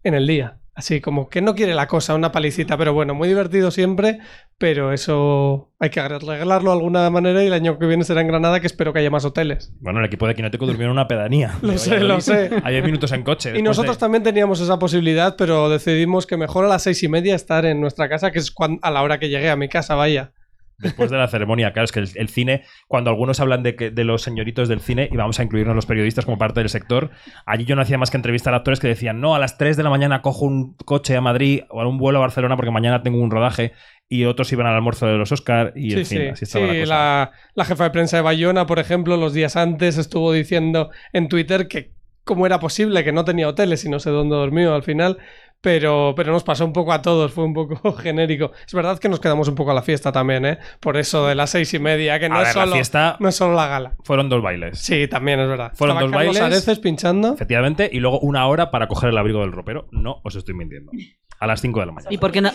Speaker 17: en el día. Así como que no quiere la cosa, una palicita, pero bueno, muy divertido siempre, pero eso hay que arreglarlo de alguna manera y el año que viene será en Granada, que espero que haya más hoteles.
Speaker 1: Bueno, el equipo de Quinoteco durmió en una pedanía. [LAUGHS]
Speaker 17: Lo sé, lo sé.
Speaker 1: A 10 minutos en coche.
Speaker 17: Y nosotros
Speaker 1: de-
Speaker 17: también teníamos esa posibilidad, pero decidimos que mejor a las seis y media estar en nuestra casa, que es cuan- a la hora que llegué a mi casa, vaya.
Speaker 1: Después de la ceremonia, claro, es que el, el cine, cuando algunos hablan de, que, de los señoritos del cine, y vamos a incluirnos los periodistas como parte del sector, allí yo no hacía más que entrevistar a actores que decían, no, a las 3 de la mañana cojo un coche a Madrid o a un vuelo a Barcelona porque mañana tengo un rodaje, y otros iban al almuerzo de los Oscar, y
Speaker 17: Sí,
Speaker 1: en fin,
Speaker 17: sí,
Speaker 1: así estaba
Speaker 17: sí,
Speaker 1: la cosa.
Speaker 17: la, la jefa de prensa de Bayona, por ejemplo, los días antes estuvo diciendo en Twitter que cómo era posible que no tenía hoteles y no sé dónde dormió al final, pero, pero nos pasó un poco a todos, fue un poco [LAUGHS] genérico. Es verdad que nos quedamos un poco a la fiesta también, ¿eh? Por eso de las seis y media, que no,
Speaker 1: A
Speaker 17: es,
Speaker 1: ver, la
Speaker 17: solo,
Speaker 1: fiesta-
Speaker 17: no es solo la gala.
Speaker 1: Fueron dos bailes.
Speaker 17: Sí, también es verdad.
Speaker 1: Fueron
Speaker 17: Estaba
Speaker 1: dos
Speaker 17: Carlos
Speaker 1: bailes.
Speaker 17: Areces pinchando.
Speaker 1: Efectivamente, y luego una hora para coger el abrigo del ropero. No os estoy mintiendo. A las 5 de la mañana.
Speaker 19: ¿Y por qué no,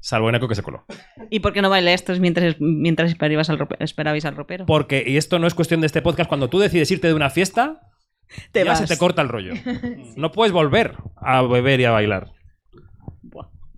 Speaker 1: Salvo Eneco que se coló.
Speaker 19: ¿y por qué no bailé estos mientras, mientras esperabais, al rope- esperabais al ropero?
Speaker 1: Porque, y esto no es cuestión de este podcast, cuando tú decides irte de una fiesta, [LAUGHS]
Speaker 19: Te
Speaker 1: ya
Speaker 19: vas.
Speaker 1: se te corta el rollo. [LAUGHS] No puedes volver a beber y a bailar.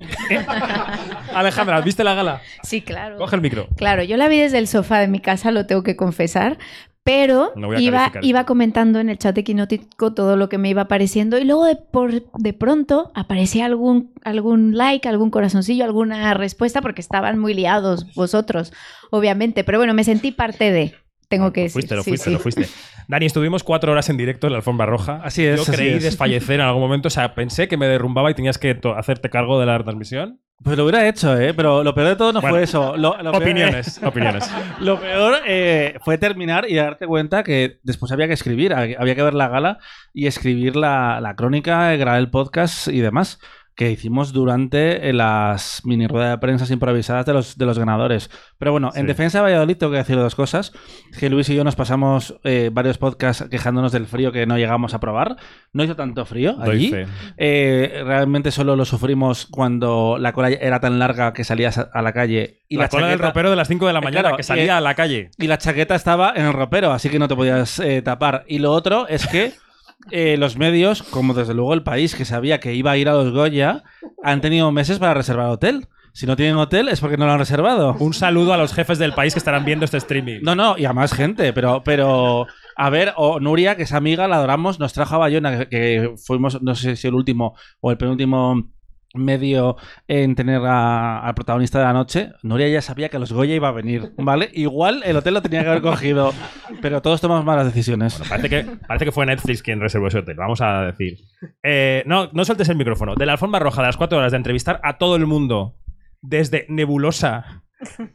Speaker 1: [LAUGHS] Alejandra, ¿has ¿viste la gala?
Speaker 11: Sí, claro.
Speaker 1: Coge el micro.
Speaker 11: Claro, yo la vi desde el sofá de mi casa, lo tengo que confesar, pero
Speaker 1: No
Speaker 11: iba, iba comentando en el chat de Quinótico todo lo que me iba apareciendo y luego de, por, de pronto aparecía algún, algún like, algún corazoncillo, alguna respuesta porque estaban muy liados vosotros, obviamente, pero bueno, me sentí parte de... tengo que decir.
Speaker 1: Fuiste, lo fuiste,
Speaker 11: sí.
Speaker 1: lo fuiste. Dani, estuvimos cuatro horas en directo en la alfombra roja.
Speaker 18: Así es,
Speaker 1: Yo
Speaker 18: así
Speaker 1: creí
Speaker 18: es.
Speaker 1: desfallecer en algún momento. O sea, pensé que me derrumbaba y tenías que hacerte cargo de la retransmisión.
Speaker 18: Pues lo hubiera hecho, ¿eh? Pero lo peor de todo no
Speaker 1: Bueno,
Speaker 18: fue eso. Lo- lo peor-
Speaker 1: opiniones, [LAUGHS] opiniones.
Speaker 18: Lo peor eh, fue terminar y darte cuenta que después había que escribir, había que ver la gala y escribir la, la crónica, grabar el podcast y demás que hicimos durante eh, las mini ruedas de prensa improvisadas de los, de los ganadores. Pero bueno, en defensa de Valladolid tengo que decir dos cosas. Que Luis y yo nos pasamos eh, varios podcasts quejándonos del frío que no llegamos a probar. No hizo tanto frío allí. Eh, realmente solo lo sufrimos cuando la cola era tan larga que salías a, la calle. Y
Speaker 1: la,
Speaker 18: la,
Speaker 1: cola del ropero de las 5 de la mañana
Speaker 18: claro,
Speaker 1: que salía a la calle.
Speaker 18: y la chaqueta estaba en el ropero, así que no te podías tapar. Y lo otro es que [LAUGHS] eh, los medios, como desde luego el país, que sabía que iba a ir a los Goya, han tenido meses para reservar hotel. Si no tienen hotel es porque no lo han reservado.
Speaker 1: Un saludo a los jefes del país que estarán viendo este streaming.
Speaker 18: No, no, y a más gente, pero, pero a ver, o Nuria, que es amiga, la adoramos, nos trajo a Bayona, que, que fuimos, no sé si el último o el penúltimo medio en tener a- al protagonista de la noche. Nuria ya sabía que los Goya iba a venir, [LAUGHS] ¿vale? Igual el hotel lo tenía que haber cogido, pero todos tomamos malas decisiones.
Speaker 1: Parece que, parece que fue Netflix quien reservó ese hotel, vamos a decir. Eh, no, no sueltes el micrófono. De la alfombra roja de las cuatro horas de entrevistar a todo el mundo, desde Nebulosa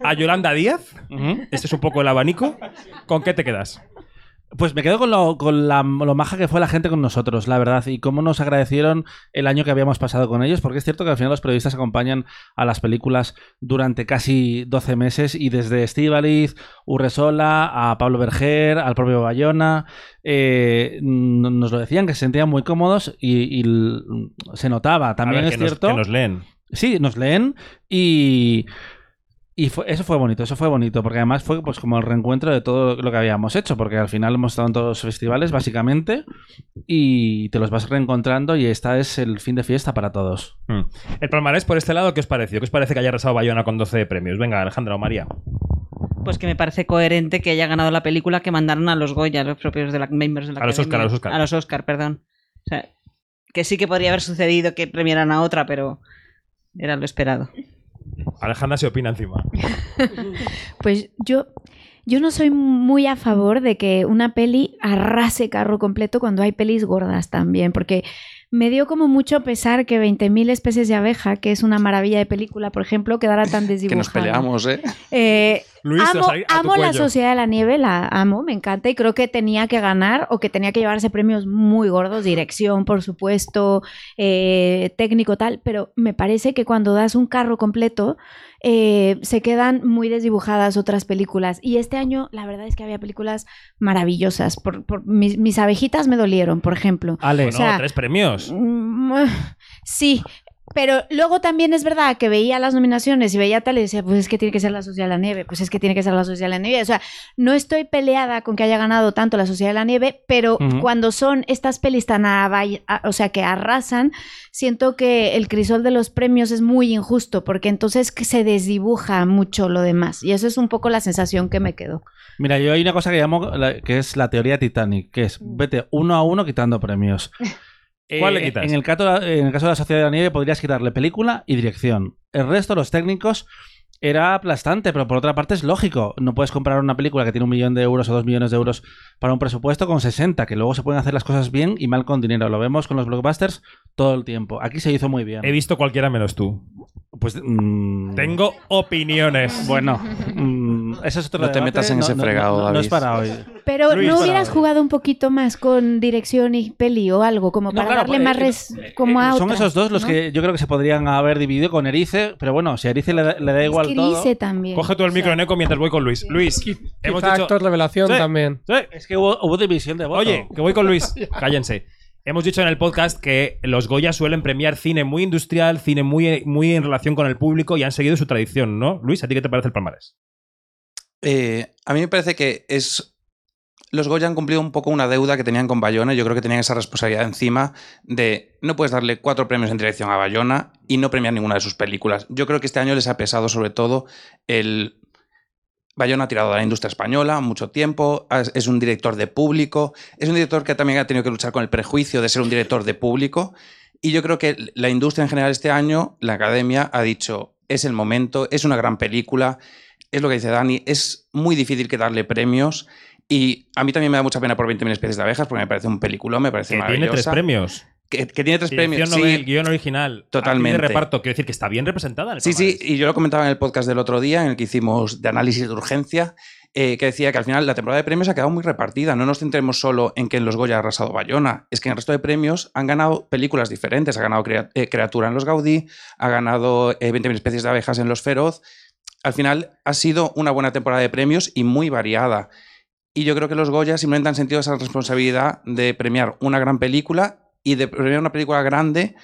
Speaker 1: a Yolanda Díaz, este es un poco el abanico, ¿con qué te quedas?
Speaker 18: Pues me quedo con, lo, con la, lo maja que fue la gente con nosotros, la verdad, y cómo nos agradecieron el año que habíamos pasado con ellos, porque es cierto que al final los periodistas acompañan a las películas durante casi 12 meses y desde Estíbaliz, Urresola, a Pablo Berger, al propio Bayona, eh, nos lo decían que se sentían muy cómodos y, se notaba. También
Speaker 1: ver,
Speaker 18: es
Speaker 1: que nos-
Speaker 18: cierto.
Speaker 1: que nos leen.
Speaker 18: Sí, nos leen y. Y fue- eso fue bonito, eso fue bonito, porque además fue pues como el reencuentro de todo lo que habíamos hecho, porque al final hemos estado en todos los festivales, básicamente, y te los vas reencontrando y esta es el fin de fiesta para todos.
Speaker 1: Hmm. El palmarés por este lado, ¿qué os pareció? ¿Qué os parece que haya arrasado Bayona con 12 premios? Venga, Alejandra o María.
Speaker 19: Pues que me parece coherente que haya ganado la película que mandaron a los Goya, los propios de la miembros de la
Speaker 1: A los. Oscar, a los Oscar.
Speaker 19: A los Oscar, perdón. O sea, que sí que podría haber sucedido que premiaran a otra, pero era lo esperado.
Speaker 1: Alejandra se opina encima. [LAUGHS]
Speaker 11: Pues yo, yo no soy muy a favor de que una peli arrase carro completo cuando hay pelis gordas también, porque me dio como mucho pesar que 20.000 especies de abeja, que es una maravilla de película, por ejemplo, quedara tan desdibujada. [LAUGHS]
Speaker 15: Que nos peleamos, ¿eh?
Speaker 11: Eh,
Speaker 15: Luis,
Speaker 11: amo la. Sociedad de la Nieve, la amo, me encanta y creo que tenía que ganar o que tenía que llevarse premios muy gordos, dirección, por supuesto, eh, técnico tal, pero me parece que cuando das un carro completo eh, se quedan muy desdibujadas otras películas y este año la verdad es que había películas maravillosas. Por, por- mis, mis abejitas me dolieron, por ejemplo.
Speaker 1: Ale,
Speaker 11: O sea,
Speaker 1: tres premios.
Speaker 11: Mm, Sí, pero luego también es verdad que veía las nominaciones y veía tal y decía, pues es que tiene que ser la Sociedad de la Nieve, pues es que tiene que ser la Sociedad de la Nieve. O sea, no estoy peleada con que haya ganado tanto la Sociedad de la Nieve, pero cuando son estas pelis tan o sea, que arrasan, siento que el crisol de los premios es muy injusto, porque entonces que se desdibuja mucho lo demás. Y eso es un poco la sensación que me quedó.
Speaker 18: Mira, yo hay una cosa que llamo la- que es la teoría Titanic, que es vete uno a uno quitando premios. [LAUGHS]
Speaker 1: ¿Cuál
Speaker 18: Eh,
Speaker 1: le quitas?
Speaker 18: En el, caso, en el caso de la Sociedad de la Nieve podrías quitarle película y dirección. El resto, los técnicos, era aplastante, pero por otra parte es lógico. No puedes comprar una película que tiene un millón de euros o dos millones de euros para un presupuesto con 60, que luego se pueden hacer las cosas bien y mal con dinero. Lo vemos con los blockbusters todo el tiempo. Aquí se hizo muy bien.
Speaker 1: He visto cualquiera menos tú.
Speaker 18: Pues mm,
Speaker 1: Tengo opiniones.
Speaker 18: Bueno, [LAUGHS] eso es otro
Speaker 15: No te
Speaker 18: debate,
Speaker 15: metas en ese fregado,
Speaker 18: no, no
Speaker 15: David.
Speaker 18: es para hoy.
Speaker 11: Pero
Speaker 18: Luis,
Speaker 11: ¿no hubieras jugado un poquito más con dirección y peli o algo? Como para
Speaker 18: claro,
Speaker 11: darle
Speaker 18: pues,
Speaker 11: más
Speaker 18: eh,
Speaker 11: res como a
Speaker 18: Son
Speaker 11: otras,
Speaker 18: esos dos los
Speaker 11: ¿no?
Speaker 18: que yo creo que se podrían haber dividido con Erice, pero bueno, si a Erice le da, le da igual
Speaker 11: que
Speaker 18: todo.
Speaker 11: Erice también.
Speaker 1: Coge tú el micro, Neko, mientras voy con Luis. Luis, hemos
Speaker 17: Quizá
Speaker 1: dicho...
Speaker 17: actor revelación
Speaker 1: Sí,
Speaker 17: también.
Speaker 1: sí.
Speaker 18: Es que hubo, hubo división de voto.
Speaker 1: Oye, que voy con Luis. Cállense. Hemos dicho en el podcast que los Goya suelen premiar cine muy industrial, cine muy, muy en relación con el público y han seguido su tradición, ¿no? Luis, ¿a ti qué te parece el palmarés?
Speaker 15: Eh, a mí me parece que es. Los Goya han cumplido un poco una deuda que tenían con Bayona. Yo creo que tenían esa responsabilidad encima de no puedes darle cuatro premios en dirección a Bayona y no premiar ninguna de sus películas. Yo creo que este año les ha pesado sobre todo el. Bayona ha tirado de la industria española mucho tiempo, es un director de público, es un director que también ha tenido que luchar con el prejuicio de ser un director de público. Y yo creo que la industria en general este año, la academia, ha dicho, es el momento, es una gran película, es lo que dice Dani, es muy difícil que darle premios. Y a mí también me da mucha pena por 20.000 especies de abejas, porque me parece un peliculón, me parece
Speaker 1: Que tiene
Speaker 15: maravillosa.
Speaker 1: tres premios.
Speaker 15: Que, que tiene tres
Speaker 1: Dirección
Speaker 15: premios.
Speaker 1: novel,
Speaker 15: sí,
Speaker 1: guion original.
Speaker 15: Totalmente.
Speaker 1: de reparto. Quiero decir que está bien representada. en el
Speaker 15: Sí, sí, y yo lo comentaba en el podcast del otro día, en el que hicimos de análisis de urgencia, eh, que decía que al final la temporada de premios ha quedado muy repartida. No nos centremos solo en que en los Goya ha arrasado Bayona, es que en el resto de premios han ganado películas diferentes. Ha ganado eh, Criatura en los Gaudí, ha ganado eh, 20.000 especies de abejas en los Feroz. Al final ha sido una buena temporada de premios y muy variada. Y yo creo que los Goya simplemente han sentido esa responsabilidad de premiar una gran película y de premiar una película grande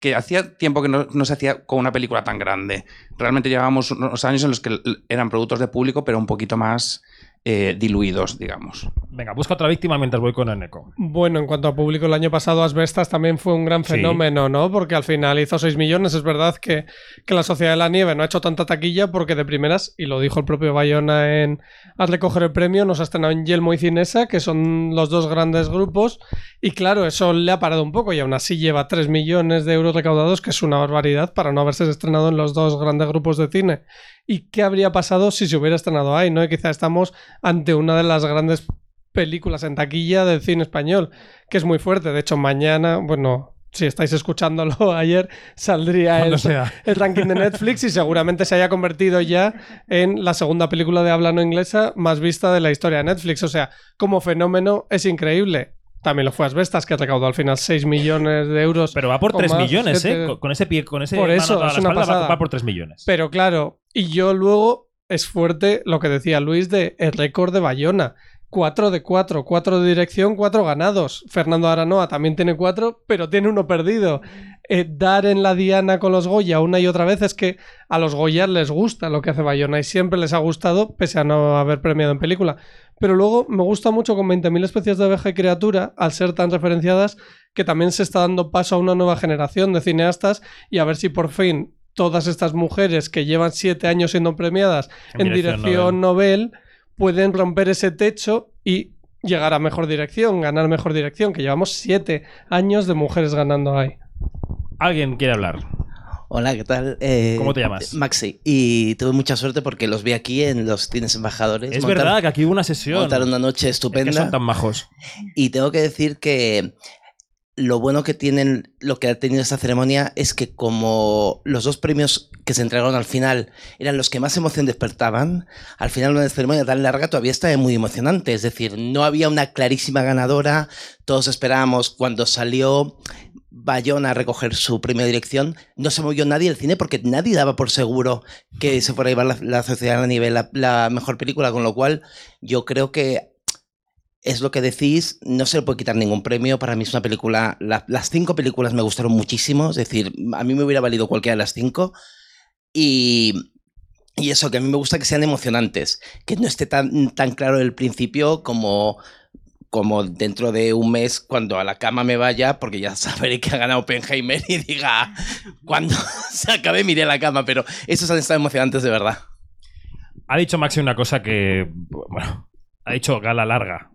Speaker 15: que hacía tiempo que no, se hacía con una película tan grande. Realmente llevábamos unos años en los que eran productos de público, pero un poquito más eh, diluidos, digamos.
Speaker 1: Venga, busca otra víctima mientras voy con Eneco.
Speaker 17: Bueno, en cuanto a público, el año pasado Asbestas también fue un gran
Speaker 1: Sí.
Speaker 17: fenómeno, ¿no? Porque al final hizo 6 millones. Es verdad que, que la Sociedad de la Nieve no ha hecho tanta taquilla porque de primeras, y lo dijo el propio Bayona en Hazle coger el premio, nos ha estrenado en Yelmo y Cinesa, que son los dos grandes grupos. Y claro, eso le ha parado un poco y aún así lleva 3 millones de euros recaudados, que es una barbaridad para no haberse estrenado en los dos grandes grupos de cine. ¿Y qué habría pasado si se hubiera estrenado ahí? ¿no? Y quizá estamos ante una de las grandes películas en taquilla del cine español, que es muy fuerte. De hecho, mañana, bueno, si estáis escuchándolo [LAUGHS] ayer, saldría el, el ranking de Netflix y seguramente se haya convertido ya en la segunda película de habla no inglesa más vista de la historia de Netflix. O sea, como fenómeno es increíble. También lo fue Asbestas, que recaudó al final 6 millones de euros.
Speaker 1: Pero va por
Speaker 17: con
Speaker 1: 3
Speaker 17: más,
Speaker 1: millones, ¿eh? Con- Con ese pie, con ese
Speaker 17: Por eso, es una
Speaker 1: espalda, va- va por 3 millones.
Speaker 17: Pero claro, y yo luego es fuerte lo que decía Luis de el récord de Bayona. 4 de 4, 4 de dirección, 4 ganados. Fernando Aranoa también tiene 4, pero tiene uno perdido. Eh, dar en la diana con los Goya una y otra vez es que a los Goya les gusta lo que hace Bayona y siempre les ha gustado, pese a no haber premiado en película. Pero luego me gusta mucho con 20.000 especies de abeja y criatura, al ser tan referenciadas, que también se está dando paso a una nueva generación de cineastas y a ver si por fin todas estas mujeres que llevan siete años siendo premiadas
Speaker 1: En
Speaker 17: en,
Speaker 1: dirección
Speaker 17: dirección, Nobel pueden romper ese techo y llegar a mejor dirección, ganar mejor dirección, que llevamos siete años de mujeres ganando ahí.
Speaker 1: ¿Alguien quiere hablar?
Speaker 20: Hola, ¿qué tal? Eh,
Speaker 1: ¿Cómo te llamas?
Speaker 20: Maxi. Y tuve mucha suerte porque los vi aquí en los cines embajadores.
Speaker 1: Es
Speaker 20: Montaron-
Speaker 1: verdad que aquí hubo una sesión.
Speaker 20: Montaron una noche estupenda.
Speaker 1: Es que son tan majos.
Speaker 20: Y tengo que decir que lo bueno que tienen, lo que ha tenido esta ceremonia es que como los dos premios que se entregaron al final eran los que más emoción despertaban, al final una ceremonia tan larga todavía estaba muy emocionante. Es decir, no había una clarísima ganadora. Todos esperábamos cuando salió Bayona a recoger su premio de dirección, no se movió nadie del cine porque nadie daba por seguro que se fuera a llevar la, sociedad a nivel la mejor película, con lo cual yo creo que es lo que decís, no se le puede quitar ningún premio. Para mí es una película. la- las cinco películas me gustaron muchísimo. Es decir, a mí me hubiera valido cualquiera de las cinco. Y, y eso, que a mí me gusta que sean emocionantes. Que no esté tan, tan claro el principio como, como dentro de un mes, cuando a la cama me vaya, porque ya [LAUGHS] sabré que ha ganado Oppenheimer y diga, cuando [LAUGHS] se acabe, miré a la cama. Pero esos han estado emocionantes de verdad.
Speaker 1: Ha dicho Maxi una cosa que. Bueno, ha dicho gala larga.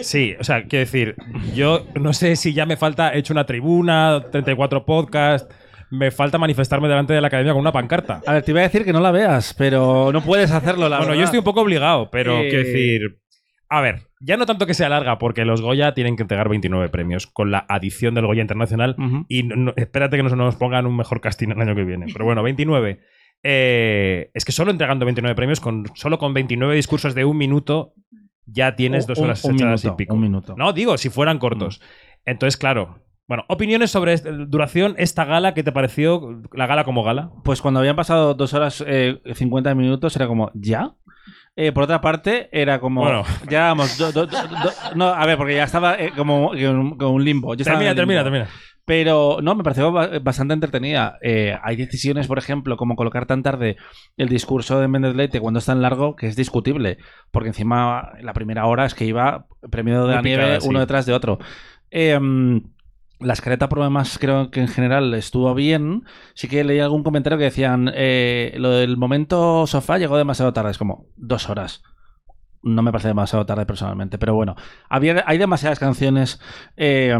Speaker 1: Sí, o sea, quiero decir, yo no sé si ya me falta, he hecho una tribuna, 34 podcasts, me falta manifestarme delante de la academia con una pancarta.
Speaker 18: A ver, te iba a decir que no la veas, pero no puedes hacerlo, la
Speaker 1: bueno,
Speaker 18: verdad.
Speaker 1: yo estoy un poco obligado, pero
Speaker 18: Eh,
Speaker 1: quiero decir. A ver, ya no tanto que sea larga, porque los Goya tienen que entregar 29 premios con la adición del Goya Internacional. Y no- espérate que no nos pongan un mejor casting el año que viene. Pero bueno, 29. Eh, es que solo entregando 29 premios, con, solo con 29 discursos de un minuto, ya tienes dos horas
Speaker 18: un
Speaker 1: echadas
Speaker 18: minuto,
Speaker 1: y pico.
Speaker 18: un minuto.
Speaker 1: No, digo, si fueran cortos. Entonces, claro. Bueno, opiniones sobre este- duración, esta gala, ¿qué te pareció? La gala como gala.
Speaker 18: Pues cuando habían pasado dos horas eh, 50 minutos era como, ¿ya? Eh, por otra parte, era como.
Speaker 1: Bueno.
Speaker 18: Ya vamos. do- do- do- do- no, a ver, porque ya estaba eh, como como un limbo. Yo
Speaker 1: Termina, termina,
Speaker 18: limbo.
Speaker 1: termina.
Speaker 18: Pero no, me pareció ba- bastante entretenida. Eh, hay decisiones, por ejemplo, como colocar tan tarde el discurso de Méndez Leite cuando es tan largo que es discutible. Porque encima la primera hora es que iba premio de
Speaker 1: Muy
Speaker 18: la nieve
Speaker 1: sí.
Speaker 18: uno detrás de otro. Eh, la escaleta por demás creo que en general estuvo bien. Sí que leí algún comentario que decían eh, lo del momento sofá llegó demasiado tarde. Es como dos horas. No me parece demasiado tarde personalmente, pero bueno. Había, hay demasiadas canciones eh,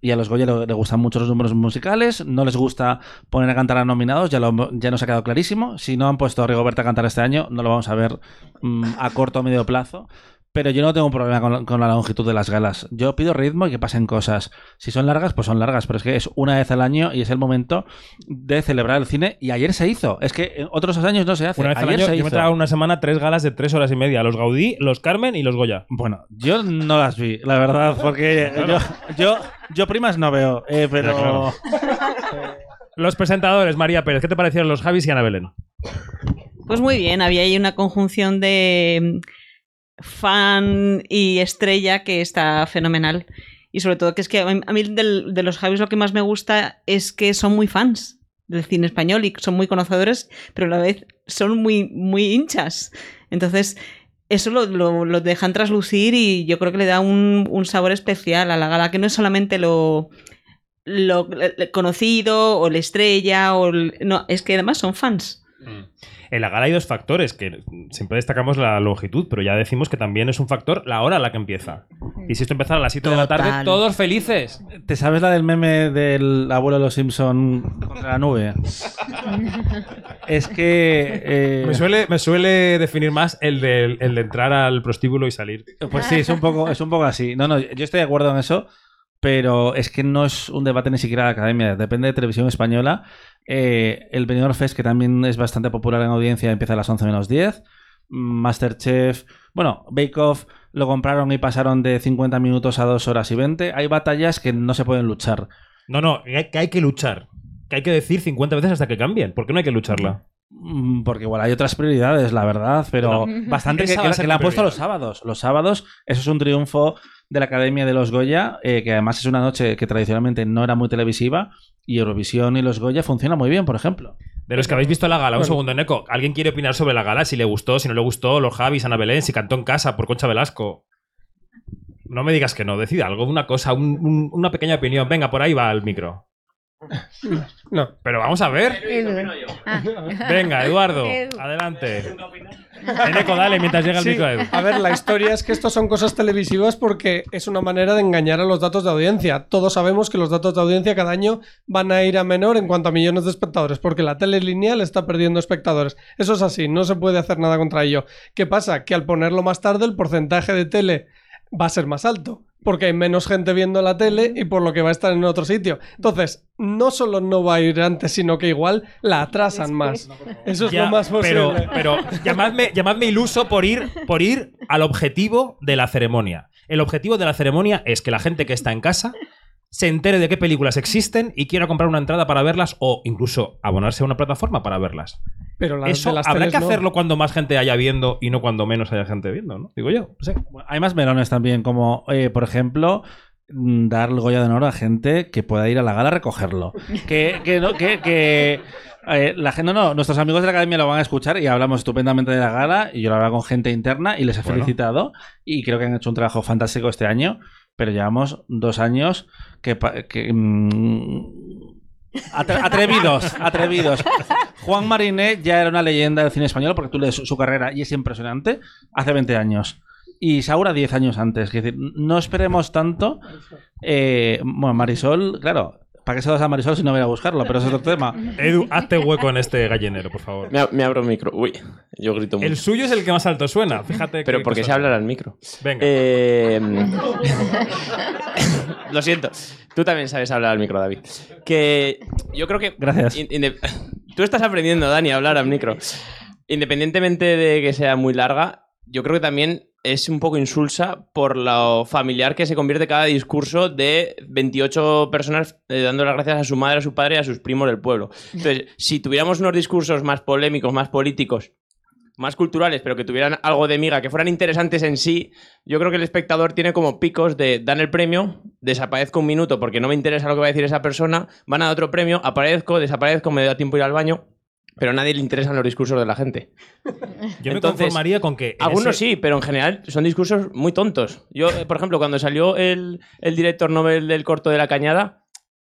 Speaker 18: Y a los Goya le, gustan mucho los números musicales, no les gusta poner a cantar a nominados, ya, lo, ya nos ha quedado clarísimo. Si no han puesto a Rigoberta a cantar este año, no lo vamos a ver mm, a corto o medio plazo. Pero yo no tengo un problema con, con la longitud de las galas. Yo pido ritmo y que pasen cosas. Si son largas, pues son largas. Pero es que es una vez al año y es el momento de celebrar el cine. Y ayer se hizo. Es que en otros años no se hace.
Speaker 1: Una vez al
Speaker 18: ayer
Speaker 1: año,
Speaker 18: se
Speaker 1: yo me
Speaker 18: hizo.
Speaker 1: tragaba una semana tres galas de tres horas y media. Los Gaudí, los Carmen y los Goya.
Speaker 18: Bueno, yo no las vi, la verdad, porque [LAUGHS] yo, yo, yo primas no veo, eh, pero... [LAUGHS]
Speaker 1: Los presentadores, María Pérez, ¿qué te parecieron los Javis y Ana Belén?
Speaker 19: Pues muy bien, había ahí una conjunción de fan y estrella que está fenomenal. Y sobre todo que es que a mí, de los Javis lo que más me gusta es que son muy fans del cine español y son muy conocedores, pero a la vez son muy, muy hinchas. Entonces, eso lo, lo- lo dejan traslucir y yo creo que le da un, sabor especial a la gala, que no es solamente lo, lo, conocido o la estrella, o no, es que además son fans.
Speaker 1: En la gala hay dos factores, que siempre destacamos la longitud, pero ya decimos que también es un factor la hora a la que empieza. Y si esto empezara a las 7 de la tarde, todos felices.
Speaker 18: ¿Te sabes la del meme del abuelo de los Simpson contra la nube? [LAUGHS] es que... eh,
Speaker 1: Me, suele, me suele definir más el de, el de entrar al prostíbulo y salir.
Speaker 18: Pues sí, es un poco, es un poco así. No, no, yo estoy de acuerdo en eso, pero es que no es un debate ni siquiera de la academia. Depende de televisión española. Eh, el Benidorm Fest, que también es bastante popular en audiencia, empieza a las 11 menos 10. Masterchef, bueno, Bake Off lo compraron y pasaron de 50 minutos a 2 horas y 20. Hay batallas que no se pueden luchar.
Speaker 1: No, no, que hay, que luchar. Que hay que decir 50 veces hasta que cambien. ¿Por qué no hay que lucharla?
Speaker 18: Mm, Porque igual hay otras prioridades, la verdad, pero
Speaker 1: No. [LAUGHS]
Speaker 18: bastante que, que la- que la han puesto los sábados. Los sábados, eso es un triunfo de la Academia de los Goya, eh, que además es una noche que tradicionalmente no era muy televisiva, y Eurovisión y los Goya funciona muy bien, por ejemplo.
Speaker 1: De los que habéis visto la gala, un
Speaker 18: Bueno.
Speaker 1: segundo, Neko. ¿Alguien quiere opinar sobre la gala? Si le gustó, si no le gustó, los Javis, Ana Belén, si cantó en casa por Concha Velasco. No me digas que no, decida algo, una cosa, un- un- una pequeña opinión. Venga, por ahí va el micro.
Speaker 17: No.
Speaker 1: Pero vamos a ver. [LAUGHS] Venga, Eduardo,
Speaker 3: Edu.
Speaker 1: adelante. Eneco, dale mientras llega el
Speaker 17: Sí,
Speaker 1: micro a Edu.
Speaker 17: A ver, la historia es que esto son cosas televisivas porque es una manera de engañar a los datos de audiencia. Todos sabemos que los datos de audiencia cada año van a ir a menor en cuanto a millones de espectadores, porque la tele lineal está perdiendo espectadores. Eso es así, no se puede hacer nada contra ello. ¿Qué pasa? Que al ponerlo más tarde el porcentaje de tele va a ser más alto, porque hay menos gente viendo la tele y por lo que va a estar en otro sitio. Entonces, no solo no va a ir antes, sino que igual la atrasan más. Eso es
Speaker 1: Ya,
Speaker 17: lo más
Speaker 1: pero,
Speaker 17: posible.
Speaker 1: pero llamadme, llamadme iluso por ir, por ir al objetivo de la ceremonia. El objetivo de la ceremonia es que la gente que está en casa se entere de qué películas existen y quiera comprar una entrada para verlas o incluso abonarse a una plataforma para verlas.
Speaker 17: Pero la-
Speaker 1: Eso
Speaker 17: las
Speaker 1: habrá que
Speaker 17: no.
Speaker 1: hacerlo cuando más gente haya viendo y no cuando menos haya gente viendo, ¿no? Digo yo.
Speaker 18: Hay más melones también, como, eh, por ejemplo, mm, dar el Goya de Honor a gente que pueda ir a la gala a recogerlo. [LAUGHS] Que, que, no, que, que, eh, la gente, no, no, nuestros amigos de la academia lo van a escuchar y hablamos estupendamente de la gala y yo lo hablaba con gente interna y les he
Speaker 1: Bueno.
Speaker 18: felicitado y creo que han hecho un trabajo fantástico este año, pero llevamos dos años que... mm, atre- atrevidos, [LAUGHS] atrevidos. Juan Mariné ya era una leyenda del cine español porque tú lees su, su carrera y es impresionante hace 20 años. Y Saura 10 años antes. Es decir, no esperemos tanto. Eh, bueno, Marisol, claro, ¿para qué se lo das a Marisol si no voy a buscarlo? Pero eso es otro tema.
Speaker 1: Edu, hazte hueco en este gallinero, por favor.
Speaker 21: Me, ab- me abro el micro. Uy, yo grito mucho.
Speaker 1: El suyo es el que más alto suena, fíjate.
Speaker 21: Pero
Speaker 1: qué
Speaker 21: porque se
Speaker 1: cosa.
Speaker 21: habla al micro.
Speaker 1: Venga.
Speaker 21: Eh, [LAUGHS] Lo siento. Tú también sabes hablar al micro, David. Que yo creo que.
Speaker 18: Gracias.
Speaker 21: in- inde- [LAUGHS] Tú estás aprendiendo, Dani, a hablar al micro. Independientemente de que sea muy larga, yo creo que también es un poco insulsa por lo familiar que se convierte cada discurso de 28 personas eh, dando las gracias a su madre, a su padre y a sus primos del pueblo. Entonces, si tuviéramos unos discursos más polémicos, más políticos, más culturales, pero que tuvieran algo de miga, que fueran interesantes en sí, yo creo que el espectador tiene como picos de dan el premio, desaparezco un minuto porque no me interesa lo que va a decir esa persona, van a dar otro premio, aparezco, desaparezco, me da tiempo ir al baño, pero a nadie le interesan los discursos de la gente.
Speaker 1: Yo me
Speaker 21: Entonces,
Speaker 1: conformaría con que.
Speaker 21: Algunos
Speaker 1: ese-
Speaker 21: sí, pero en general son discursos muy tontos. Yo, eh, por ejemplo, cuando salió el, el director Nobel del corto de la cañada,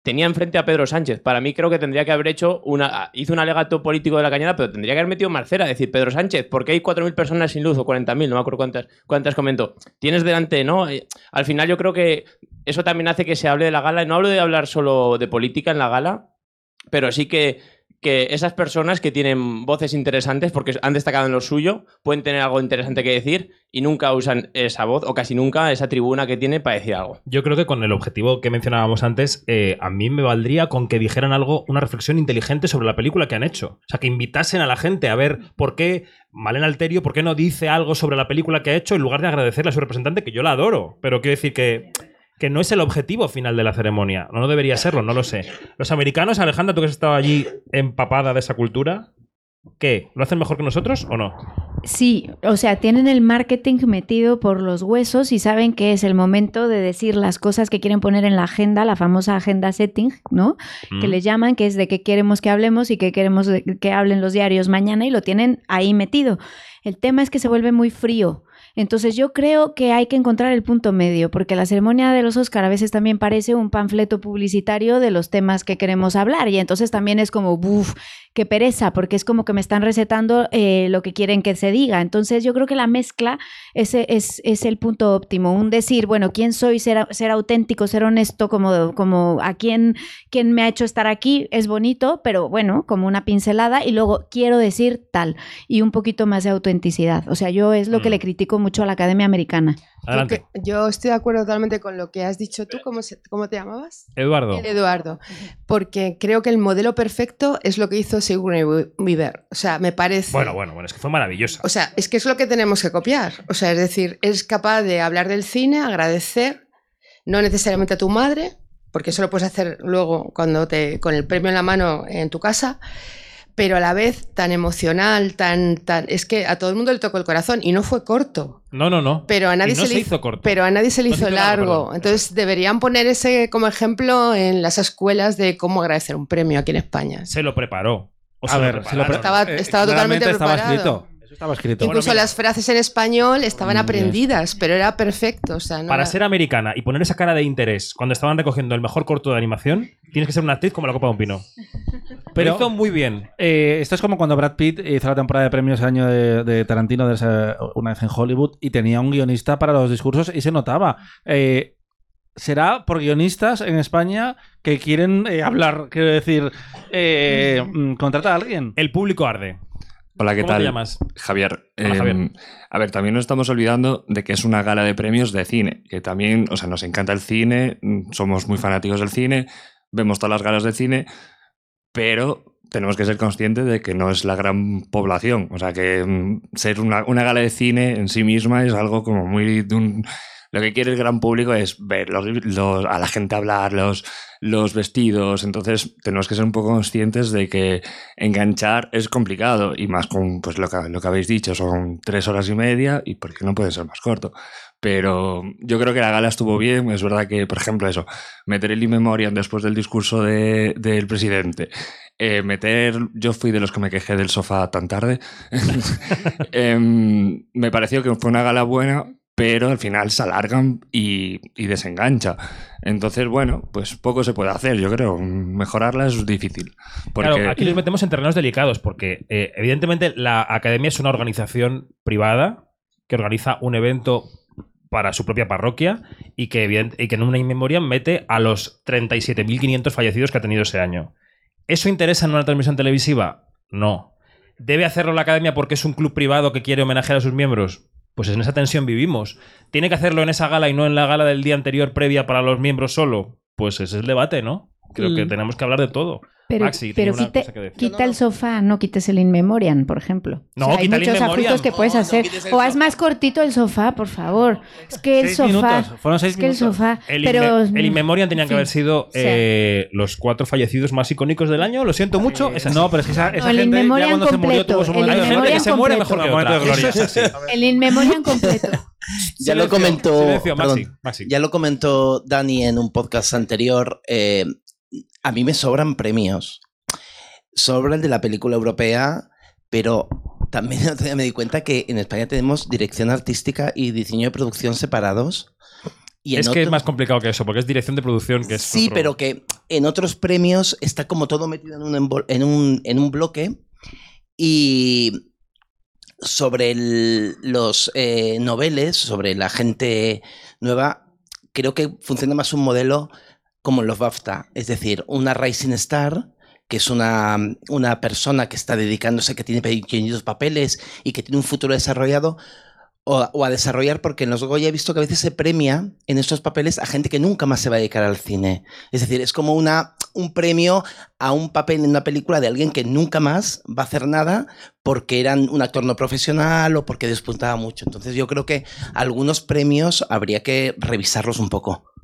Speaker 21: tenía enfrente a Pedro Sánchez. Para mí creo que tendría que haber hecho una... Hizo un alegato político de la cañada, pero tendría que haber metido Marcera. Decir, Pedro Sánchez, ¿por qué hay 4.000 personas sin luz o 40.000? No me acuerdo cuántas, cuántas comentó. Tienes delante, ¿no? Eh, Al final yo creo que eso también hace que se hable de la gala. Y no hablo de hablar solo de política en la gala, pero sí que, que esas personas que tienen voces interesantes, porque han destacado en lo suyo, pueden tener algo interesante que decir y nunca usan esa voz, o casi nunca esa tribuna que tiene para decir algo.
Speaker 1: Yo creo que con el objetivo que mencionábamos antes, eh, a mí me valdría con que dijeran algo, una reflexión inteligente sobre la película que han hecho. O sea, que invitasen a la gente a ver por qué Malena Alterio, por qué no dice algo sobre la película que ha hecho en lugar de agradecerle a su representante, que yo la adoro. Pero quiero decir que, que no es el objetivo final de la ceremonia. No, no debería serlo, no lo sé. Los americanos, Alejandra, tú que has estado allí empapada de esa cultura, ¿qué? ¿Lo hacen mejor que nosotros o no?
Speaker 11: Sí, o sea, tienen el marketing metido por los huesos y saben que es el momento de decir las cosas que quieren poner en la agenda, la famosa agenda setting, ¿no? Que
Speaker 22: Mm.
Speaker 11: le llaman, que es de qué queremos que hablemos y qué queremos que hablen los diarios mañana y lo tienen ahí metido. El tema es que se vuelve muy frío. Entonces yo creo que hay que encontrar el punto medio, porque la ceremonia de los Oscar a veces también parece un panfleto publicitario de los temas que queremos hablar y entonces también es como, uff, qué pereza, porque es como que me están recetando eh, lo que quieren que se diga. Entonces yo creo que la mezcla ese es, es el punto óptimo, un decir, bueno, ¿quién soy? Ser, ser auténtico, ser honesto, como, como a quién, quién me ha hecho estar aquí, es bonito, pero bueno, como una pincelada y luego quiero decir tal y un poquito más de autenticidad. O sea, yo es lo que le critico mucho a la Academia Americana.
Speaker 1: Adelante.
Speaker 16: Yo, que- yo estoy de acuerdo totalmente con lo que has dicho tú. ¿Cómo, se- cómo te llamabas?
Speaker 1: Eduardo.
Speaker 16: Eduardo. Porque creo que el modelo perfecto es lo que hizo Sigourney Weaver. O sea, me parece.
Speaker 1: Bueno, bueno, bueno, es que fue maravillosa.
Speaker 16: O sea, es que es lo que tenemos que copiar. O sea, es decir, es capaz de hablar del cine, agradecer, no necesariamente a tu madre, porque eso lo puedes hacer luego cuando te con el premio en la mano en tu casa, pero a la vez tan emocional, tan tan es que a todo el mundo le tocó el corazón y no fue corto.
Speaker 1: No, no, no.
Speaker 16: Pero a nadie
Speaker 1: Y no
Speaker 16: se,
Speaker 1: se
Speaker 16: le
Speaker 1: hizo corto.
Speaker 16: Pero a nadie se le
Speaker 1: No
Speaker 16: hizo
Speaker 1: largo.
Speaker 16: Entonces deberían poner ese como ejemplo en las escuelas de cómo agradecer un premio aquí en España.
Speaker 1: Se lo preparó. O
Speaker 18: A
Speaker 1: se lo
Speaker 18: ver, se lo
Speaker 1: prepararon.
Speaker 16: Estaba, estaba totalmente
Speaker 18: estaba
Speaker 16: preparado.
Speaker 18: escrito. Estaba escrito.
Speaker 16: Incluso las frases en español estaban aprendidas, pero era perfecto. O sea, no
Speaker 1: Para
Speaker 16: era-
Speaker 1: ser americana y poner esa cara de interés cuando estaban recogiendo el mejor corto de animación, tienes que ser una actriz como la Copa de un Pino. Pero hizo muy bien.
Speaker 18: Eh, esto es como cuando Brad Pitt hizo la temporada de premios el año de, de Tarantino de esa- una vez en Hollywood y tenía un guionista para los discursos y se notaba. Eh, ¿Será por guionistas en España que quieren eh, hablar? Quiero decir, eh, mm, contrata a alguien.
Speaker 1: El público arde.
Speaker 22: Hola, ¿qué
Speaker 1: ¿Cómo te
Speaker 22: tal?
Speaker 1: llamas?
Speaker 22: Javier.
Speaker 1: Hola,
Speaker 22: Em,
Speaker 1: Javier.
Speaker 22: A ver, también nos estamos olvidando de que es una gala de premios de cine, que también, o sea, nos encanta el cine, mm, somos muy fanáticos del cine, vemos todas las galas de cine, pero tenemos que ser conscientes de que no es la gran población. O sea, que mm, ser una, una gala de cine en sí misma es algo como muy... de un- lo que quiere el gran público es ver los- a la gente hablar, los, vestidos. Entonces, tenemos que ser un poco conscientes de que enganchar es complicado. Y más con pues, lo, que, lo que habéis dicho, son tres horas y media y porque no puede ser más corto. Pero yo creo que la gala estuvo bien. Es verdad que, por ejemplo, eso, meter el in memoriam después del discurso de- del presidente. eh, meter, yo fui de los que me quejé del sofá tan tarde. [LAUGHS] Em, me pareció que fue una gala buena, pero al final se alargan y, y desengancha. Entonces, bueno, pues poco se puede hacer, yo creo. Mejorarla es difícil. Porque
Speaker 1: Claro, aquí nos metemos en terrenos delicados porque eh, evidentemente la academia es una organización privada que organiza un evento para su propia parroquia y que, evident- y que en una inmemoria mete a los 37.500 fallecidos que ha tenido ese año. ¿Eso interesa en una transmisión televisiva? No. ¿Debe hacerlo la academia porque es un club privado que quiere homenajear a sus miembros? Pues en esa tensión vivimos. ¿Tiene que hacerlo en esa gala y no en la gala del día anterior previa para los miembros solo? Pues ese es el debate, ¿no? Creo que
Speaker 11: Mm.
Speaker 1: tenemos que hablar de todo.
Speaker 11: Pero,
Speaker 1: Maxi,
Speaker 11: pero
Speaker 1: tenía una
Speaker 11: quite-
Speaker 1: cosa que decir.
Speaker 11: quita el sofá, no quites el in memoriam, por ejemplo.
Speaker 1: No,
Speaker 11: O sea, hay
Speaker 1: quita el in
Speaker 11: muchos ajustes que puedes hacer. O haz más cortito el sofá, por favor. Es que el
Speaker 1: Seis
Speaker 11: sofá.
Speaker 1: minutos, fueron seis
Speaker 11: es que el
Speaker 1: minutos.
Speaker 11: sofá.
Speaker 1: El,
Speaker 11: pero,
Speaker 1: inme- el in memoriam tenían
Speaker 11: en
Speaker 1: que haber sido
Speaker 11: Sí.
Speaker 1: eh, los cuatro fallecidos más icónicos del año. Lo siento mucho. Así.
Speaker 18: No, pero es que esa, esa
Speaker 11: No, el in
Speaker 18: gente ya
Speaker 11: memoriam
Speaker 18: cuando se murió tuvo su
Speaker 11: el
Speaker 18: momento
Speaker 11: in
Speaker 1: Hay gente que se muere mejor que
Speaker 18: Momento de
Speaker 1: otra.
Speaker 11: El in memoriam completo. [LAUGHS]
Speaker 20: Ya lo comentó, ya lo comentó Dani en un podcast anterior. A mí me sobran premios. Sobra el de la película europea, pero también [LAUGHS] me di cuenta que en España tenemos dirección artística y diseño de producción separados. Y
Speaker 1: es que es más complicado que eso, porque es dirección de producción que es
Speaker 20: Sí,
Speaker 1: otro-
Speaker 20: pero que en otros premios está como todo metido en un, en un, en un bloque y sobre el- los eh, noveles, sobre la gente nueva, creo que funciona más un modelo como en los BAFTA, es decir, una Rising Star que es una, una persona que está dedicándose, que tiene pequeñitos papeles y que tiene un futuro desarrollado, o, a desarrollar, porque en los Goya he visto que a veces se premia en estos papeles a gente que nunca más se va a dedicar al cine. Es decir, es como una, un premio a un papel en una película de alguien que nunca más va a hacer nada porque era un actor no profesional o porque despuntaba mucho. Entonces yo creo que algunos premios habría que revisarlos un poco.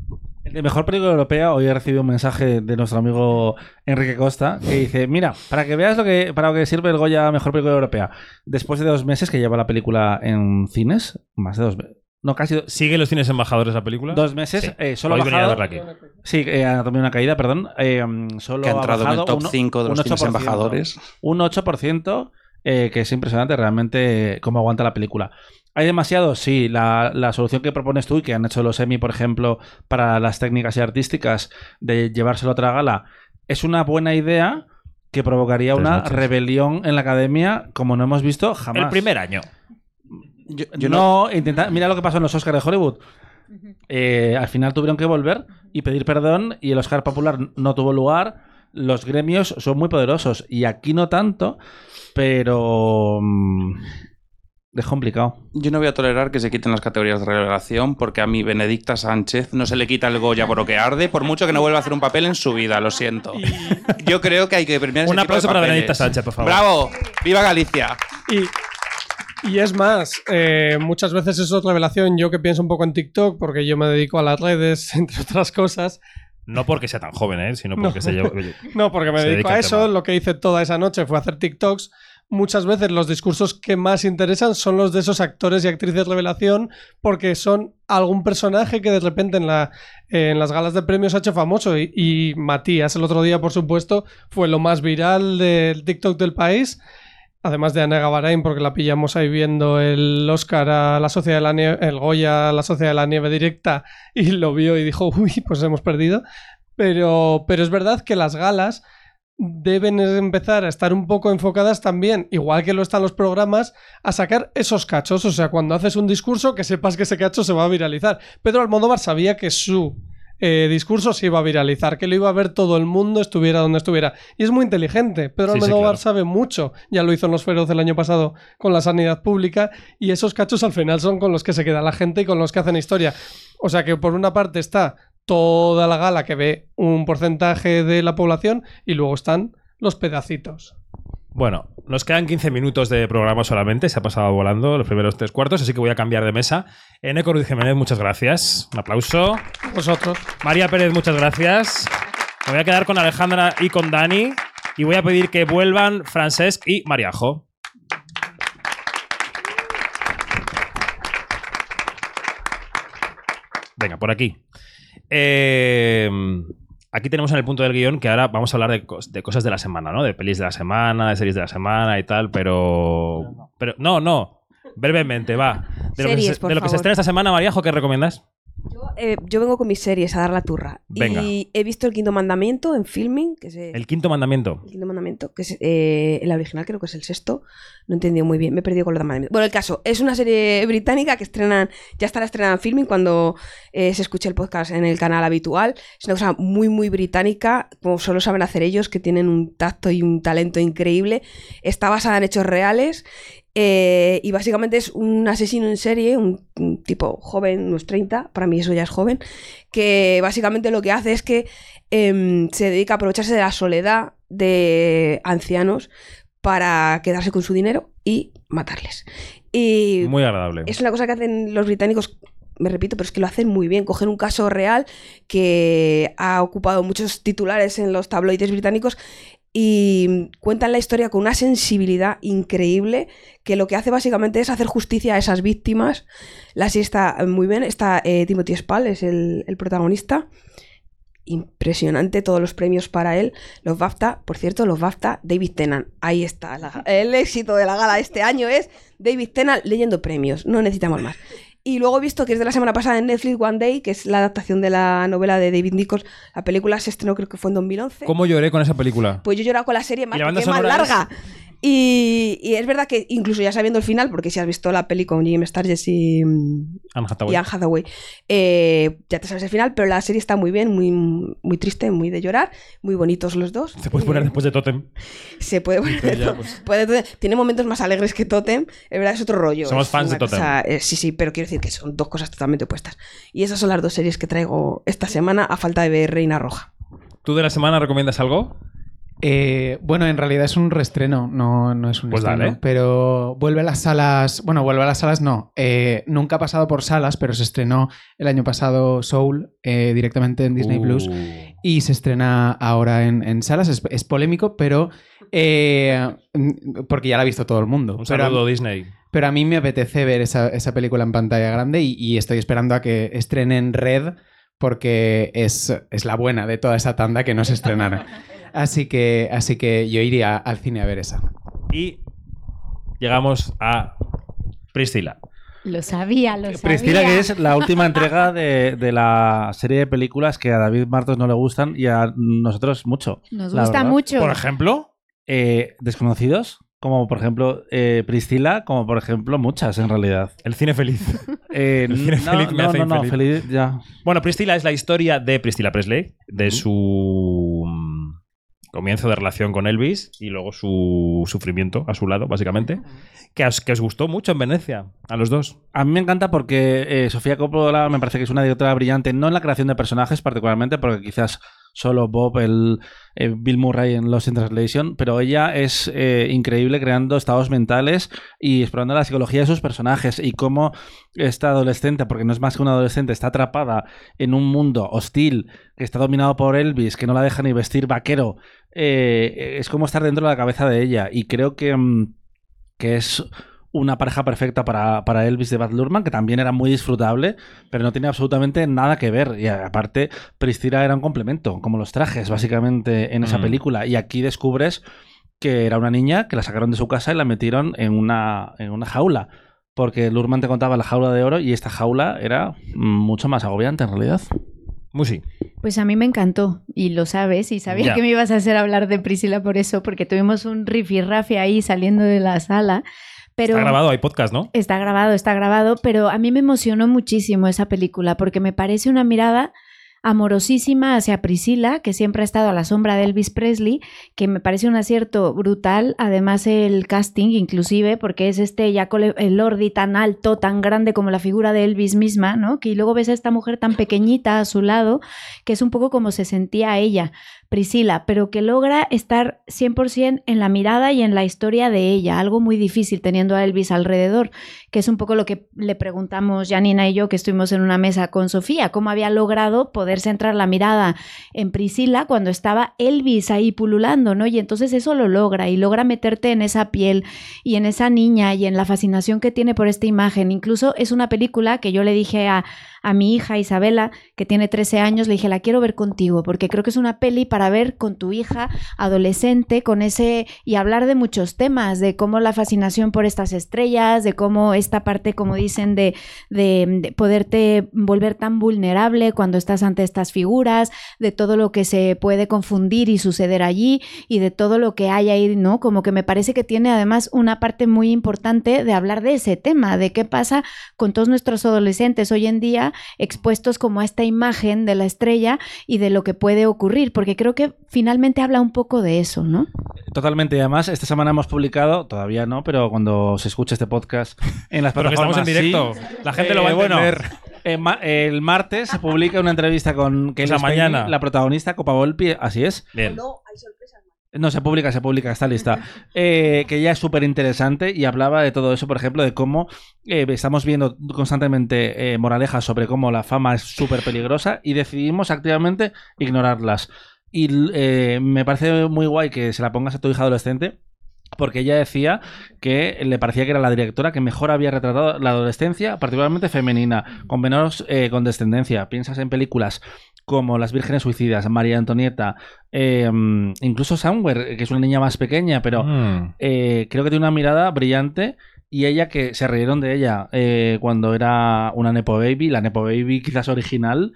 Speaker 18: De mejor película europea, hoy he recibido un mensaje de nuestro amigo Enrique Costa que dice: Mira, para que veas lo que, para lo que sirve el Goya Mejor Película Europea, después de dos meses que lleva la película en cines, más de dos meses. No, casi. do-
Speaker 1: ¿Sigue los cines embajadores la película?
Speaker 18: Dos meses,
Speaker 1: Sí.
Speaker 18: eh, solo
Speaker 1: Hoy
Speaker 18: ha
Speaker 1: venía a
Speaker 18: bajado.
Speaker 1: verla aquí.
Speaker 18: Sí, eh, Anatomía de una caída, perdón. eh, solo
Speaker 15: Que ha entrado en el
Speaker 18: bajado
Speaker 15: top
Speaker 18: un-
Speaker 15: 5 de los
Speaker 18: un
Speaker 15: cines
Speaker 18: 8%.
Speaker 15: embajadores.
Speaker 18: Un 8%, eh, que es impresionante realmente cómo aguanta la película. ¿Hay demasiado? Sí. La, la solución que propones tú y que han hecho los Emmy, por ejemplo, para las técnicas y artísticas de llevárselo a otra gala, es una buena idea que provocaría
Speaker 1: Tres
Speaker 18: una
Speaker 1: noches.
Speaker 18: rebelión en la academia como no hemos visto jamás.
Speaker 1: El primer año.
Speaker 15: yo
Speaker 18: no, intenta- mira lo que pasó en los Oscars de Hollywood. Eh, al final tuvieron que volver y pedir perdón y el Oscar popular no tuvo lugar. Los gremios son muy poderosos y aquí no tanto, pero mm, es complicado.
Speaker 15: Yo no voy a tolerar que se quiten las categorías de revelación porque a mi Benedicta Sánchez no se le quita el Goya por lo que arde, por mucho que no vuelva a hacer un papel en su vida, lo siento. Yo creo que hay que premiar ese
Speaker 1: Un
Speaker 15: tipo de
Speaker 1: aplauso para
Speaker 15: papeles.
Speaker 1: Benedicta Sánchez, por favor.
Speaker 15: ¡Bravo! ¡Viva Galicia!
Speaker 17: Y, y es más, eh, muchas veces eso es revelación. Yo que pienso un poco en TikTok, porque yo me dedico a las redes, [LAUGHS] entre otras cosas.
Speaker 1: No porque sea tan joven, ¿eh? sino
Speaker 17: No.
Speaker 1: porque se lleva. [LAUGHS]
Speaker 17: No, porque me
Speaker 1: se
Speaker 17: dedico
Speaker 1: dedica
Speaker 17: a
Speaker 1: al
Speaker 17: eso.
Speaker 1: tema.
Speaker 17: Lo que hice toda esa noche fue hacer TikToks. Muchas veces los discursos que más interesan son los de esos actores y actrices revelación, porque son algún personaje que de repente en, la, en las galas de premios ha hecho famoso. Y, y Matías, el otro día, por supuesto, fue lo más viral del TikTok del país. Además de Ana Gavarain, porque la pillamos ahí viendo el Oscar a la Sociedad de la Nieve, el Goya a la Sociedad de la Nieve directa y lo vio y dijo, uy, pues hemos perdido. Pero, pero es verdad que las galas deben empezar a estar un poco enfocadas también, igual que lo están los programas, a sacar esos cachos. O sea, cuando haces un discurso, que sepas que ese cacho se va a viralizar. Pedro Almodóvar sabía que su eh, discurso se iba a viralizar, que lo iba a ver todo el mundo, estuviera donde estuviera. Y es muy inteligente. Pedro
Speaker 1: Sí, sí,
Speaker 17: Almodóvar
Speaker 1: claro.
Speaker 17: sabe mucho. Ya lo hizo en Los Feroz el año pasado con la sanidad pública. Y esos cachos al final son con los que se queda la gente y con los que hacen historia. O sea que por una parte está toda la gala que ve un porcentaje de la población y luego están los pedacitos.
Speaker 1: Bueno, nos quedan 15 minutos de programa solamente, se ha pasado volando los primeros tres cuartos, así que voy a cambiar de mesa. Eneco Ruiz Jiménez, muchas gracias. Un aplauso.
Speaker 17: Vosotros.
Speaker 1: María Pérez, muchas gracias. Me voy a quedar con Alejandra y con Dani. Y voy a pedir que vuelvan Francesc y Mariajo. Venga, por aquí. Eh, aquí tenemos en el punto del guion que ahora vamos a hablar de, cos- de cosas de la semana, ¿no? De pelis de la semana, de series de la semana y tal, pero. Pero no, no. Brevemente, va. De lo, que, se, de lo que se estrena esta semana, Mariajo, ¿qué recomiendas?
Speaker 14: Eh, yo vengo con mis series a dar la turra.
Speaker 1: Venga.
Speaker 14: Y he visto El Quinto Mandamiento en filming, que es eh,
Speaker 1: El quinto mandamiento.
Speaker 14: El Quinto Mandamiento, que es eh, el original, creo que es el sexto. No he entendido muy bien, me he perdido con los mandamientos. Bueno, el caso, es una serie británica que estrenan, ya estará estrenada en filming cuando eh, se escuche el podcast en el canal habitual. Es una cosa muy, muy británica, como solo saben hacer ellos, que tienen un tacto y un talento increíble. Está basada en hechos reales. Eh, y básicamente es un asesino en serie, un, un tipo joven, unos 30, para mí eso ya es joven, que básicamente lo que hace es que em, se dedica a aprovecharse de la soledad de ancianos para quedarse con su dinero y matarles. Y
Speaker 1: Muy agradable.
Speaker 14: es una cosa que hacen los británicos, me repito, pero es que lo hacen muy bien. Cogen un caso real que ha ocupado muchos titulares en los tabloides británicos y cuentan la historia con una sensibilidad increíble que lo que hace básicamente es hacer justicia a esas víctimas. La serie está muy bien, está eh, Timothy Spall, es el, protagonista. Impresionante todos los premios para él. Los BAFTA, por cierto, los BAFTA, David Tennant. Ahí está. el éxito de la gala este año es David Tennant leyendo premios. No necesitamos más. Y luego he visto que es de la semana pasada en Netflix One Day, que es la adaptación de la novela de David Nichols. La película se estrenó creo que fue en 2011.
Speaker 1: ¿Cómo lloré con esa película?
Speaker 14: Pues yo he llorado con la serie más,
Speaker 1: ¿Y la banda
Speaker 14: porque es más
Speaker 1: sonora es?
Speaker 14: Y, y es verdad que incluso ya sabiendo el final, porque si has visto la peli con Jim Sturges y,
Speaker 1: Anne Hathaway.
Speaker 14: y Anne Hathaway, eh, ya te sabes el final, pero la serie está muy bien, muy, muy triste, muy de llorar, muy bonitos los dos.
Speaker 1: Se puede poner después de Totem.
Speaker 14: Se puede poner.
Speaker 1: Ya, pues. [LAUGHS]
Speaker 14: puede- tiene momentos más alegres que Totem. Es verdad, es otro rollo.
Speaker 1: Somos fans de Totem.
Speaker 14: cosa- eh, sí, sí, pero quiero decir que son dos cosas totalmente opuestas. Y esas son las dos series que traigo esta semana a falta de ver Reina Roja.
Speaker 1: ¿Tú de la semana recomiendas algo?
Speaker 12: Eh, bueno, en realidad es un reestreno, no, no es un
Speaker 1: Pues
Speaker 12: estreno.
Speaker 1: dale.
Speaker 12: Pero vuelve a las salas. Bueno, vuelve a las salas, no. Eh, nunca ha pasado por salas, pero se estrenó el año pasado Soul eh, directamente en Disney
Speaker 1: Uh.
Speaker 12: Plus. Y se estrena ahora en, en salas. Es, es polémico, pero. porque ya la ha visto todo el mundo.
Speaker 1: Un
Speaker 12: Pero a-
Speaker 1: saludo, Disney.
Speaker 12: pero a mí me apetece ver esa, esa película en pantalla grande y, y estoy esperando a que estrenen Red porque es, es la buena de toda esa tanda que no se estrenaron. [LAUGHS] Así que, así que yo iría al cine a ver esa.
Speaker 1: Y llegamos a Priscila.
Speaker 11: Lo sabía, lo sabía.
Speaker 18: Priscila, que es la última entrega [LAUGHS] de, de la serie de películas que a David Martos no le gustan y a nosotros mucho.
Speaker 11: Nos gusta
Speaker 18: verdad.
Speaker 11: mucho.
Speaker 1: Por ejemplo,
Speaker 18: Eh, desconocidos, como por ejemplo eh, Priscila, como por ejemplo muchas en realidad.
Speaker 1: el cine feliz. [LAUGHS]
Speaker 18: Eh,
Speaker 1: El cine
Speaker 18: no,
Speaker 1: feliz me
Speaker 18: no,
Speaker 1: hace
Speaker 18: no,
Speaker 1: infeliz.
Speaker 18: feliz, ya.
Speaker 1: Bueno, Priscila es la historia de Priscila Presley, de su comienzo de relación con Elvis y luego su sufrimiento a su lado, básicamente. Que os, que os gustó mucho en Venecia, a los dos.
Speaker 18: A mí me encanta porque eh, Sofía Coppola me parece que es una directora brillante, no en la creación de personajes particularmente, porque quizás solo Bob, el eh, Bill Murray en Lost in Translation, pero ella es eh, increíble creando estados mentales y explorando la psicología de sus personajes y cómo esta adolescente, porque no es más que una adolescente, está atrapada en un mundo hostil que está dominado por Elvis, que no la deja ni vestir vaquero, eh, es como estar dentro de la cabeza de ella. Y creo que... mm, que es una pareja perfecta para, para Elvis de Bad Luhrmann, que también era muy disfrutable, pero no tiene absolutamente nada que ver. Y aparte, Priscila era un complemento, como los trajes, básicamente, en esa
Speaker 1: Mm.
Speaker 18: película. Y aquí descubres que era una niña que la sacaron de su casa y la metieron en una, en una jaula. Porque Luhrmann te contaba la jaula de oro y esta jaula era mucho más agobiante en realidad.
Speaker 1: Musi.
Speaker 11: Pues a mí me encantó, y lo sabes, y sabía que me ibas a hacer hablar de Priscila por eso, porque tuvimos un rifirrafe ahí saliendo de la sala. Pero
Speaker 1: Está grabado, hay podcast, ¿no?
Speaker 11: Está grabado, está grabado, pero a mí me emocionó muchísimo esa película porque me parece una mirada amorosísima hacia Priscila, que siempre ha estado a la sombra de Elvis Presley, que me parece un acierto brutal, además el casting inclusive, porque es este Jaco Lordi tan alto, tan grande como la figura de Elvis misma, ¿no? Que luego ves a esta mujer tan pequeñita a su lado, que es un poco como se sentía ella. Priscila, pero que logra estar 100% en la mirada y en la historia de ella, algo muy difícil teniendo a Elvis alrededor, que es un poco lo que le preguntamos Janina y yo que estuvimos en una mesa con Sofía, cómo había logrado poder centrar la mirada en Priscila cuando estaba Elvis ahí pululando, ¿no? Y entonces eso lo logra y logra meterte en esa piel y en esa niña y en la fascinación que tiene por esta imagen. Incluso es una película que yo le dije a, a mi hija Isabela, que tiene 13 años, le dije, la quiero ver contigo, porque creo que es una peli para ver con tu hija adolescente, con ese, y hablar de muchos temas, de cómo la fascinación por estas estrellas, de cómo esta parte, como dicen, de, de, de poderte volver tan vulnerable cuando estás ante estas figuras, de todo lo que se puede confundir y suceder allí, y de todo lo que hay ahí, ¿no? Como que me parece que tiene además una parte muy importante de hablar de ese tema, de qué pasa con todos nuestros adolescentes hoy en día expuestos como a esta imagen de la estrella y de lo que puede ocurrir, porque creo que finalmente habla un poco de eso, ¿no?
Speaker 18: Totalmente. Y además, esta semana hemos publicado, todavía no, pero cuando se escuche este podcast en las [LAUGHS]
Speaker 1: Pero que estamos
Speaker 18: plataformas.
Speaker 1: en directo.
Speaker 18: sí.
Speaker 1: La gente lo va a
Speaker 18: bueno,
Speaker 1: entender.
Speaker 18: eh, ma- el martes se publica una entrevista con [LAUGHS]
Speaker 1: sea,
Speaker 18: Spain,
Speaker 1: mañana.
Speaker 18: la protagonista, Copa Volpi, así es.
Speaker 1: Bien.
Speaker 18: No, se publica, se publica, está lista. Eh, que ya es súper interesante y hablaba de todo eso, por ejemplo, de cómo eh, estamos viendo constantemente eh, moralejas sobre cómo la fama es súper peligrosa y decidimos activamente ignorarlas. Y eh, me parece muy guay que se la pongas a tu hija adolescente. Porque ella decía que le parecía que era la directora que mejor había retratado la adolescencia, particularmente femenina, con menos condescendencia. Piensas en películas como Las Vírgenes Suicidas, María Antonieta, eh, incluso Somewhere, que es una niña más pequeña, pero
Speaker 1: Mm.
Speaker 18: eh, creo que tiene una mirada brillante y ella que se rieron de ella eh, cuando era una Nepo Baby, la Nepo Baby quizás original.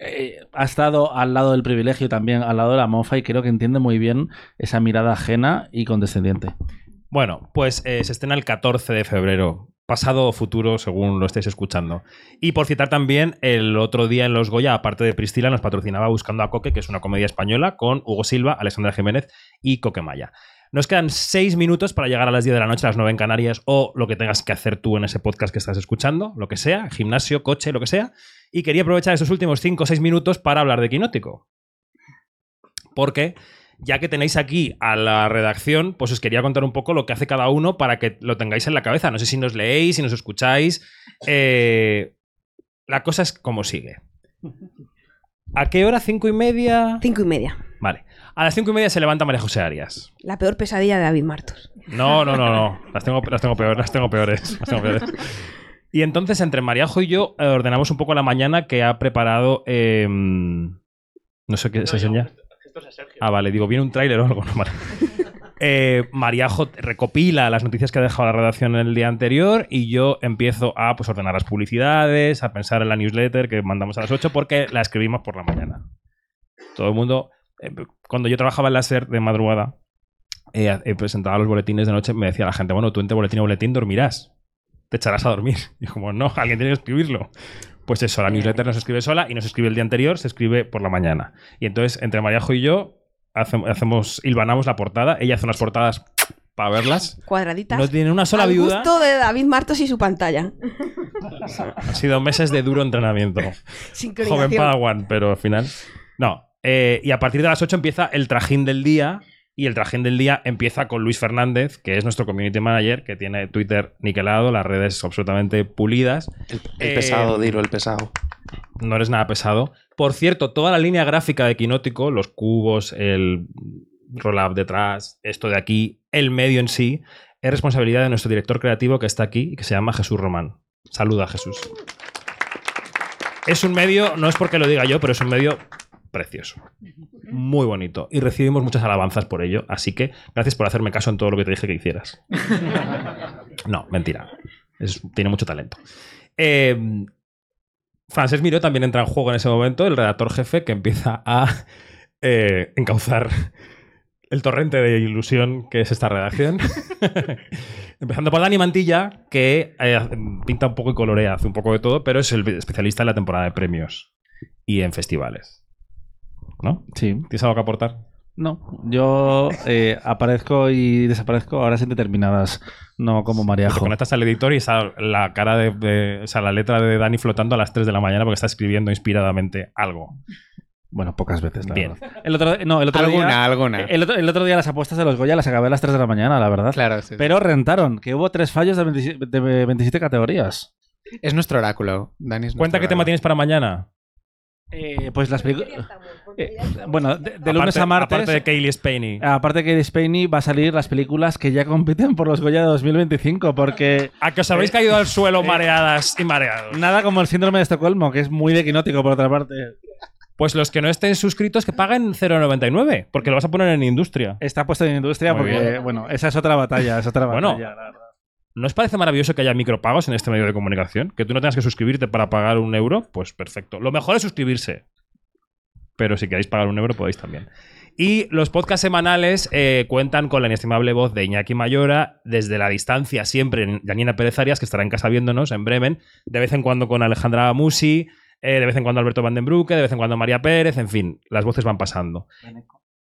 Speaker 18: eh, ha estado al lado del privilegio también, al lado de la mofa y creo que entiende muy bien esa mirada ajena y condescendiente.
Speaker 1: Bueno, pues se estrena el 14 de febrero. Pasado o futuro, según lo estéis escuchando. Y por citar también, el otro día en Los Goya, aparte de Priscila, nos patrocinaba Buscando a Coque, que es una comedia española, con Hugo Silva, Alexandra Jiménez y Coque Maya. Nos quedan seis minutos para llegar a las 10 de la noche, a las 9 en Canarias, o lo que tengas que hacer tú en ese podcast que estás escuchando, lo que sea, gimnasio, coche, lo que sea. Y quería aprovechar estos últimos 5 o 6 minutos para hablar de Quinótico. Porque ya que tenéis aquí a la redacción, pues os quería contar un poco lo que hace cada uno para que lo tengáis en la cabeza. No sé si nos leéis, si nos escucháis. Eh, la cosa es como sigue. ¿A qué hora? ¿Cinco y media?
Speaker 14: Cinco y media.
Speaker 1: Vale. A las cinco y media se levanta María José Arias.
Speaker 14: La peor pesadilla de David Martos.
Speaker 1: No, no, no, no. Las tengo, las tengo peores, las tengo peores. Las tengo peores. Y entonces, entre Mariajo y yo, eh, ordenamos un poco la mañana que ha preparado. eh, no sé qué se señala. Ah, vale, digo, viene un tráiler o algo. No, vale. [LAUGHS] Eh, Mariajo recopila las noticias que ha dejado la redacción el día anterior y yo empiezo a pues, ordenar las publicidades, a pensar en la newsletter que mandamos a las 8 porque la escribimos por la mañana. Todo el mundo, eh, cuando yo trabajaba en la SER de madrugada, eh, eh, presentaba los boletines de noche, me decía la gente, bueno, tú entre boletín y boletín dormirás, te echarás a dormir. [LAUGHS] Y como, no, alguien tiene que escribirlo. Pues eso, la newsletter no se escribe sola y no se escribe el día anterior, se escribe por la mañana. Y entonces, entre Mariajo y yo, hace- hacemos, hilvanamos la portada. Ella hace unas portadas para verlas.
Speaker 14: Cuadraditas.
Speaker 1: No tiene una sola
Speaker 14: Al
Speaker 1: viuda.
Speaker 14: gusto de David Martos y su pantalla.
Speaker 1: Han sido meses de duro entrenamiento. Joven Padawan, pero al final. No. Eh, y a partir de las 8 empieza el trajín del día. Y el trajín del día empieza con Luis Fernández, que es nuestro community manager, que tiene Twitter niquelado, las redes absolutamente pulidas.
Speaker 15: El
Speaker 1: Eh,
Speaker 15: pesado, Diro, el pesado.
Speaker 1: No eres nada pesado. Por cierto, toda la línea gráfica de Quinótico, los cubos, el roll-up detrás, esto de aquí, el medio en sí, es responsabilidad de nuestro director creativo que está aquí y que se llama Jesús Román. Saluda, Jesús. Es un medio, no es porque lo diga yo, pero es un medio precioso. Muy bonito. Y recibimos muchas alabanzas por ello. Así que gracias por hacerme caso en todo lo que te dije que hicieras. [LAUGHS] No, mentira. Es- tiene mucho talento. Eh, Francés Miró también entra en juego en ese momento, el redactor jefe que empieza a eh, encauzar el torrente de ilusión que es esta redacción. [LAUGHS] Empezando por Dani Mantilla, que eh, pinta un poco y colorea, hace un poco de todo, pero es el especialista en la temporada de premios y en festivales. ¿No?
Speaker 18: Sí.
Speaker 1: ¿Tienes algo que aportar?
Speaker 18: No, yo eh, [LAUGHS] aparezco y desaparezco a horas indeterminadas, no como
Speaker 1: Te
Speaker 18: Mariajo.
Speaker 1: conectas al editor y está la cara de, de- O sea, la letra de Dani flotando a las 3 de la mañana porque está escribiendo inspiradamente algo.
Speaker 18: Bueno, pocas veces, la
Speaker 1: Bien.
Speaker 18: verdad. El otro, no, el otro
Speaker 12: Alguna,
Speaker 18: día,
Speaker 12: alguna.
Speaker 18: El otro, el otro día las apuestas de los Goya las acabé a las 3 de la mañana, la verdad.
Speaker 12: Claro, sí, sí.
Speaker 18: Pero rentaron, que hubo tres fallos de 27, de 27 categorías.
Speaker 12: Es nuestro oráculo, Dani. es
Speaker 1: Cuenta qué tema tienes para mañana.
Speaker 18: Eh, pues las películas. Bueno, de, de lunes
Speaker 1: Aparte-
Speaker 18: a martes.
Speaker 1: Aparte de Kaylee Spaney.
Speaker 18: Aparte que de Spainy va a salir las películas que ya compiten por los Goya de 2025, porque [LAUGHS]
Speaker 1: A que os habéis caído al suelo mareadas y mareados.
Speaker 18: nada como el síndrome de Estocolmo, que es muy de quinótico por otra parte.
Speaker 1: Pues los que no estén suscritos que paguen 0,99, porque lo vas a poner en industria.
Speaker 18: Está puesto en industria
Speaker 1: Muy
Speaker 18: porque,
Speaker 1: bien.
Speaker 18: bueno, esa es otra batalla, es otra
Speaker 1: Bueno,
Speaker 18: batalla. la verdad.
Speaker 1: ¿No os parece maravilloso que haya micropagos en este medio de comunicación? Que tú no tengas que suscribirte para pagar un euro, pues perfecto. Lo mejor es suscribirse. Pero si queréis pagar un euro, podéis también. Y los podcasts semanales eh, cuentan con la inestimable voz de Iñaki Mayora, desde la distancia, siempre Janina Pérez Arias, que estará en casa viéndonos en Bremen, de vez en cuando con Alejandra Musi, eh, de vez en cuando Alberto Van den Broeke, de vez en cuando María Pérez, en fin, las voces van pasando.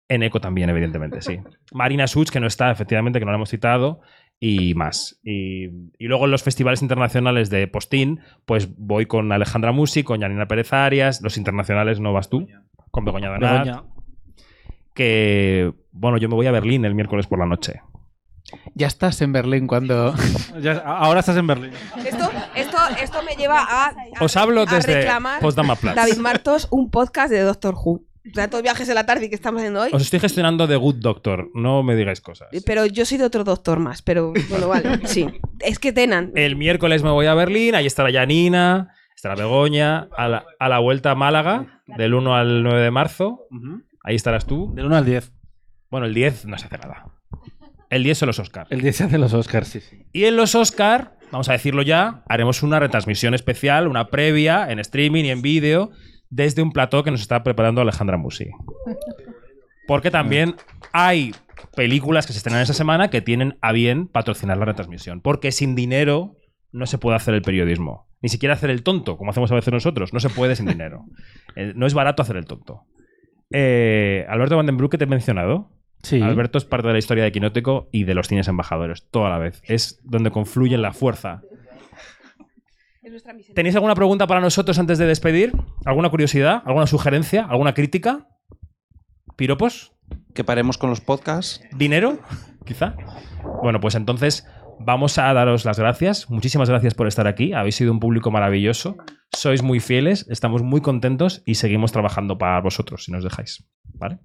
Speaker 1: En eco también, evidentemente, sí. Marina Such, que no está, efectivamente, que no la hemos citado, y más. Y, y luego en los festivales internacionales de Postín, pues voy con Alejandra Musi, con Janina Pérez Arias, los internacionales no vas tú, con Begoña Danat,
Speaker 18: Begoña.
Speaker 1: que, bueno, yo me voy a Berlín el miércoles por la noche.
Speaker 12: Ya estás en Berlín cuando. [LAUGHS]
Speaker 18: Ya- ahora estás en Berlín.
Speaker 14: Esto, esto, esto me lleva a, a-
Speaker 1: Os hablo
Speaker 14: a
Speaker 1: desde
Speaker 14: reclamar. David Martos, un podcast de Doctor Who. Tantos viajes de la tarde que estamos haciendo hoy.
Speaker 1: Os estoy gestionando de Good Doctor, no me digáis cosas.
Speaker 14: Pero yo soy de otro doctor más, pero bueno, vale, sí. Es que Tenan.
Speaker 1: El miércoles me voy a Berlín, ahí estará Janina, estará Begoña, a la, a la vuelta a Málaga, del 1 al 9 de marzo. Ahí estarás tú.
Speaker 18: Del 1 al 10.
Speaker 1: Bueno, el 10 no se hace nada. El 10 son los Oscar.
Speaker 18: El 10 se hacen los Oscars, sí, sí.
Speaker 1: Y en los Oscar, vamos a decirlo ya, haremos una retransmisión especial, una previa en streaming y en vídeo desde un plató que nos está preparando Alejandra Musi. Porque también hay películas que se estrenan esa semana que tienen a bien patrocinar la retransmisión. Porque sin dinero no se puede hacer el periodismo. Ni siquiera hacer el tonto, como hacemos a veces nosotros. No se puede sin dinero. [LAUGHS] Eh, no es barato hacer el tonto. Eh, Alberto Vandenbroek, que te he mencionado.
Speaker 18: Sí.
Speaker 1: Alberto es parte de la historia de Quinótico y de los cines embajadores, toda la vez. Es donde confluyen la fuerza. ¿Tenéis alguna pregunta para nosotros antes de despedir? ¿Alguna curiosidad? ¿Alguna sugerencia? ¿Alguna crítica? ¿Piropos?
Speaker 15: Que paremos con los podcasts.
Speaker 1: ¿Dinero? [LAUGHS] Quizá. Bueno, pues entonces vamos a daros las gracias. Muchísimas gracias por estar aquí. Habéis sido un público maravilloso. Sois muy fieles, estamos muy contentos y seguimos trabajando para vosotros si nos dejáis. ¿Vale?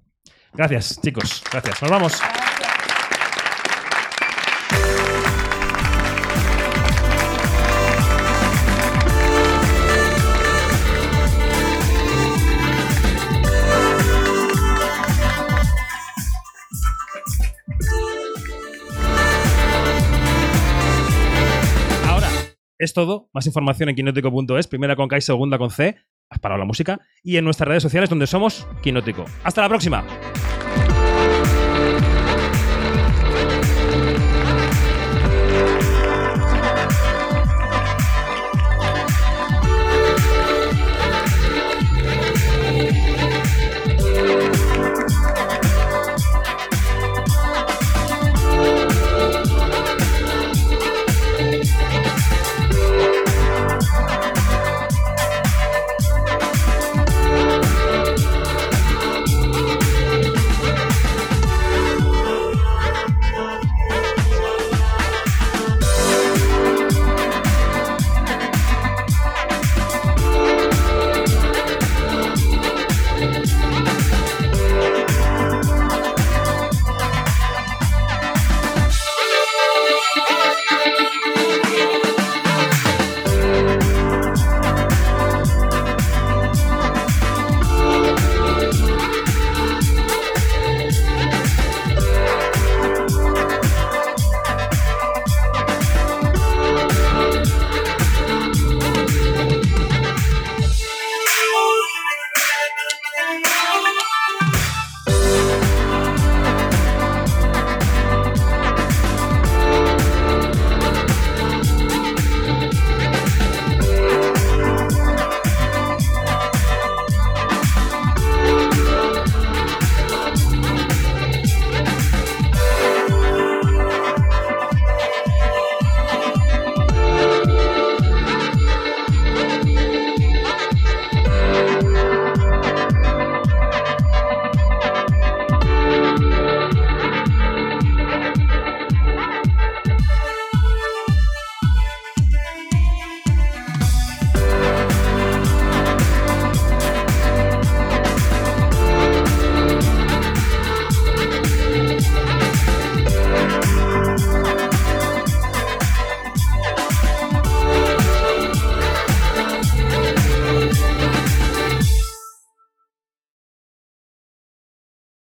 Speaker 1: Gracias, chicos. Gracias. Nos vamos. Es todo. Más información en quinótico.es, primera con K y segunda con C, has parado la música, y en nuestras redes sociales donde somos Quinótico. ¡Hasta la próxima!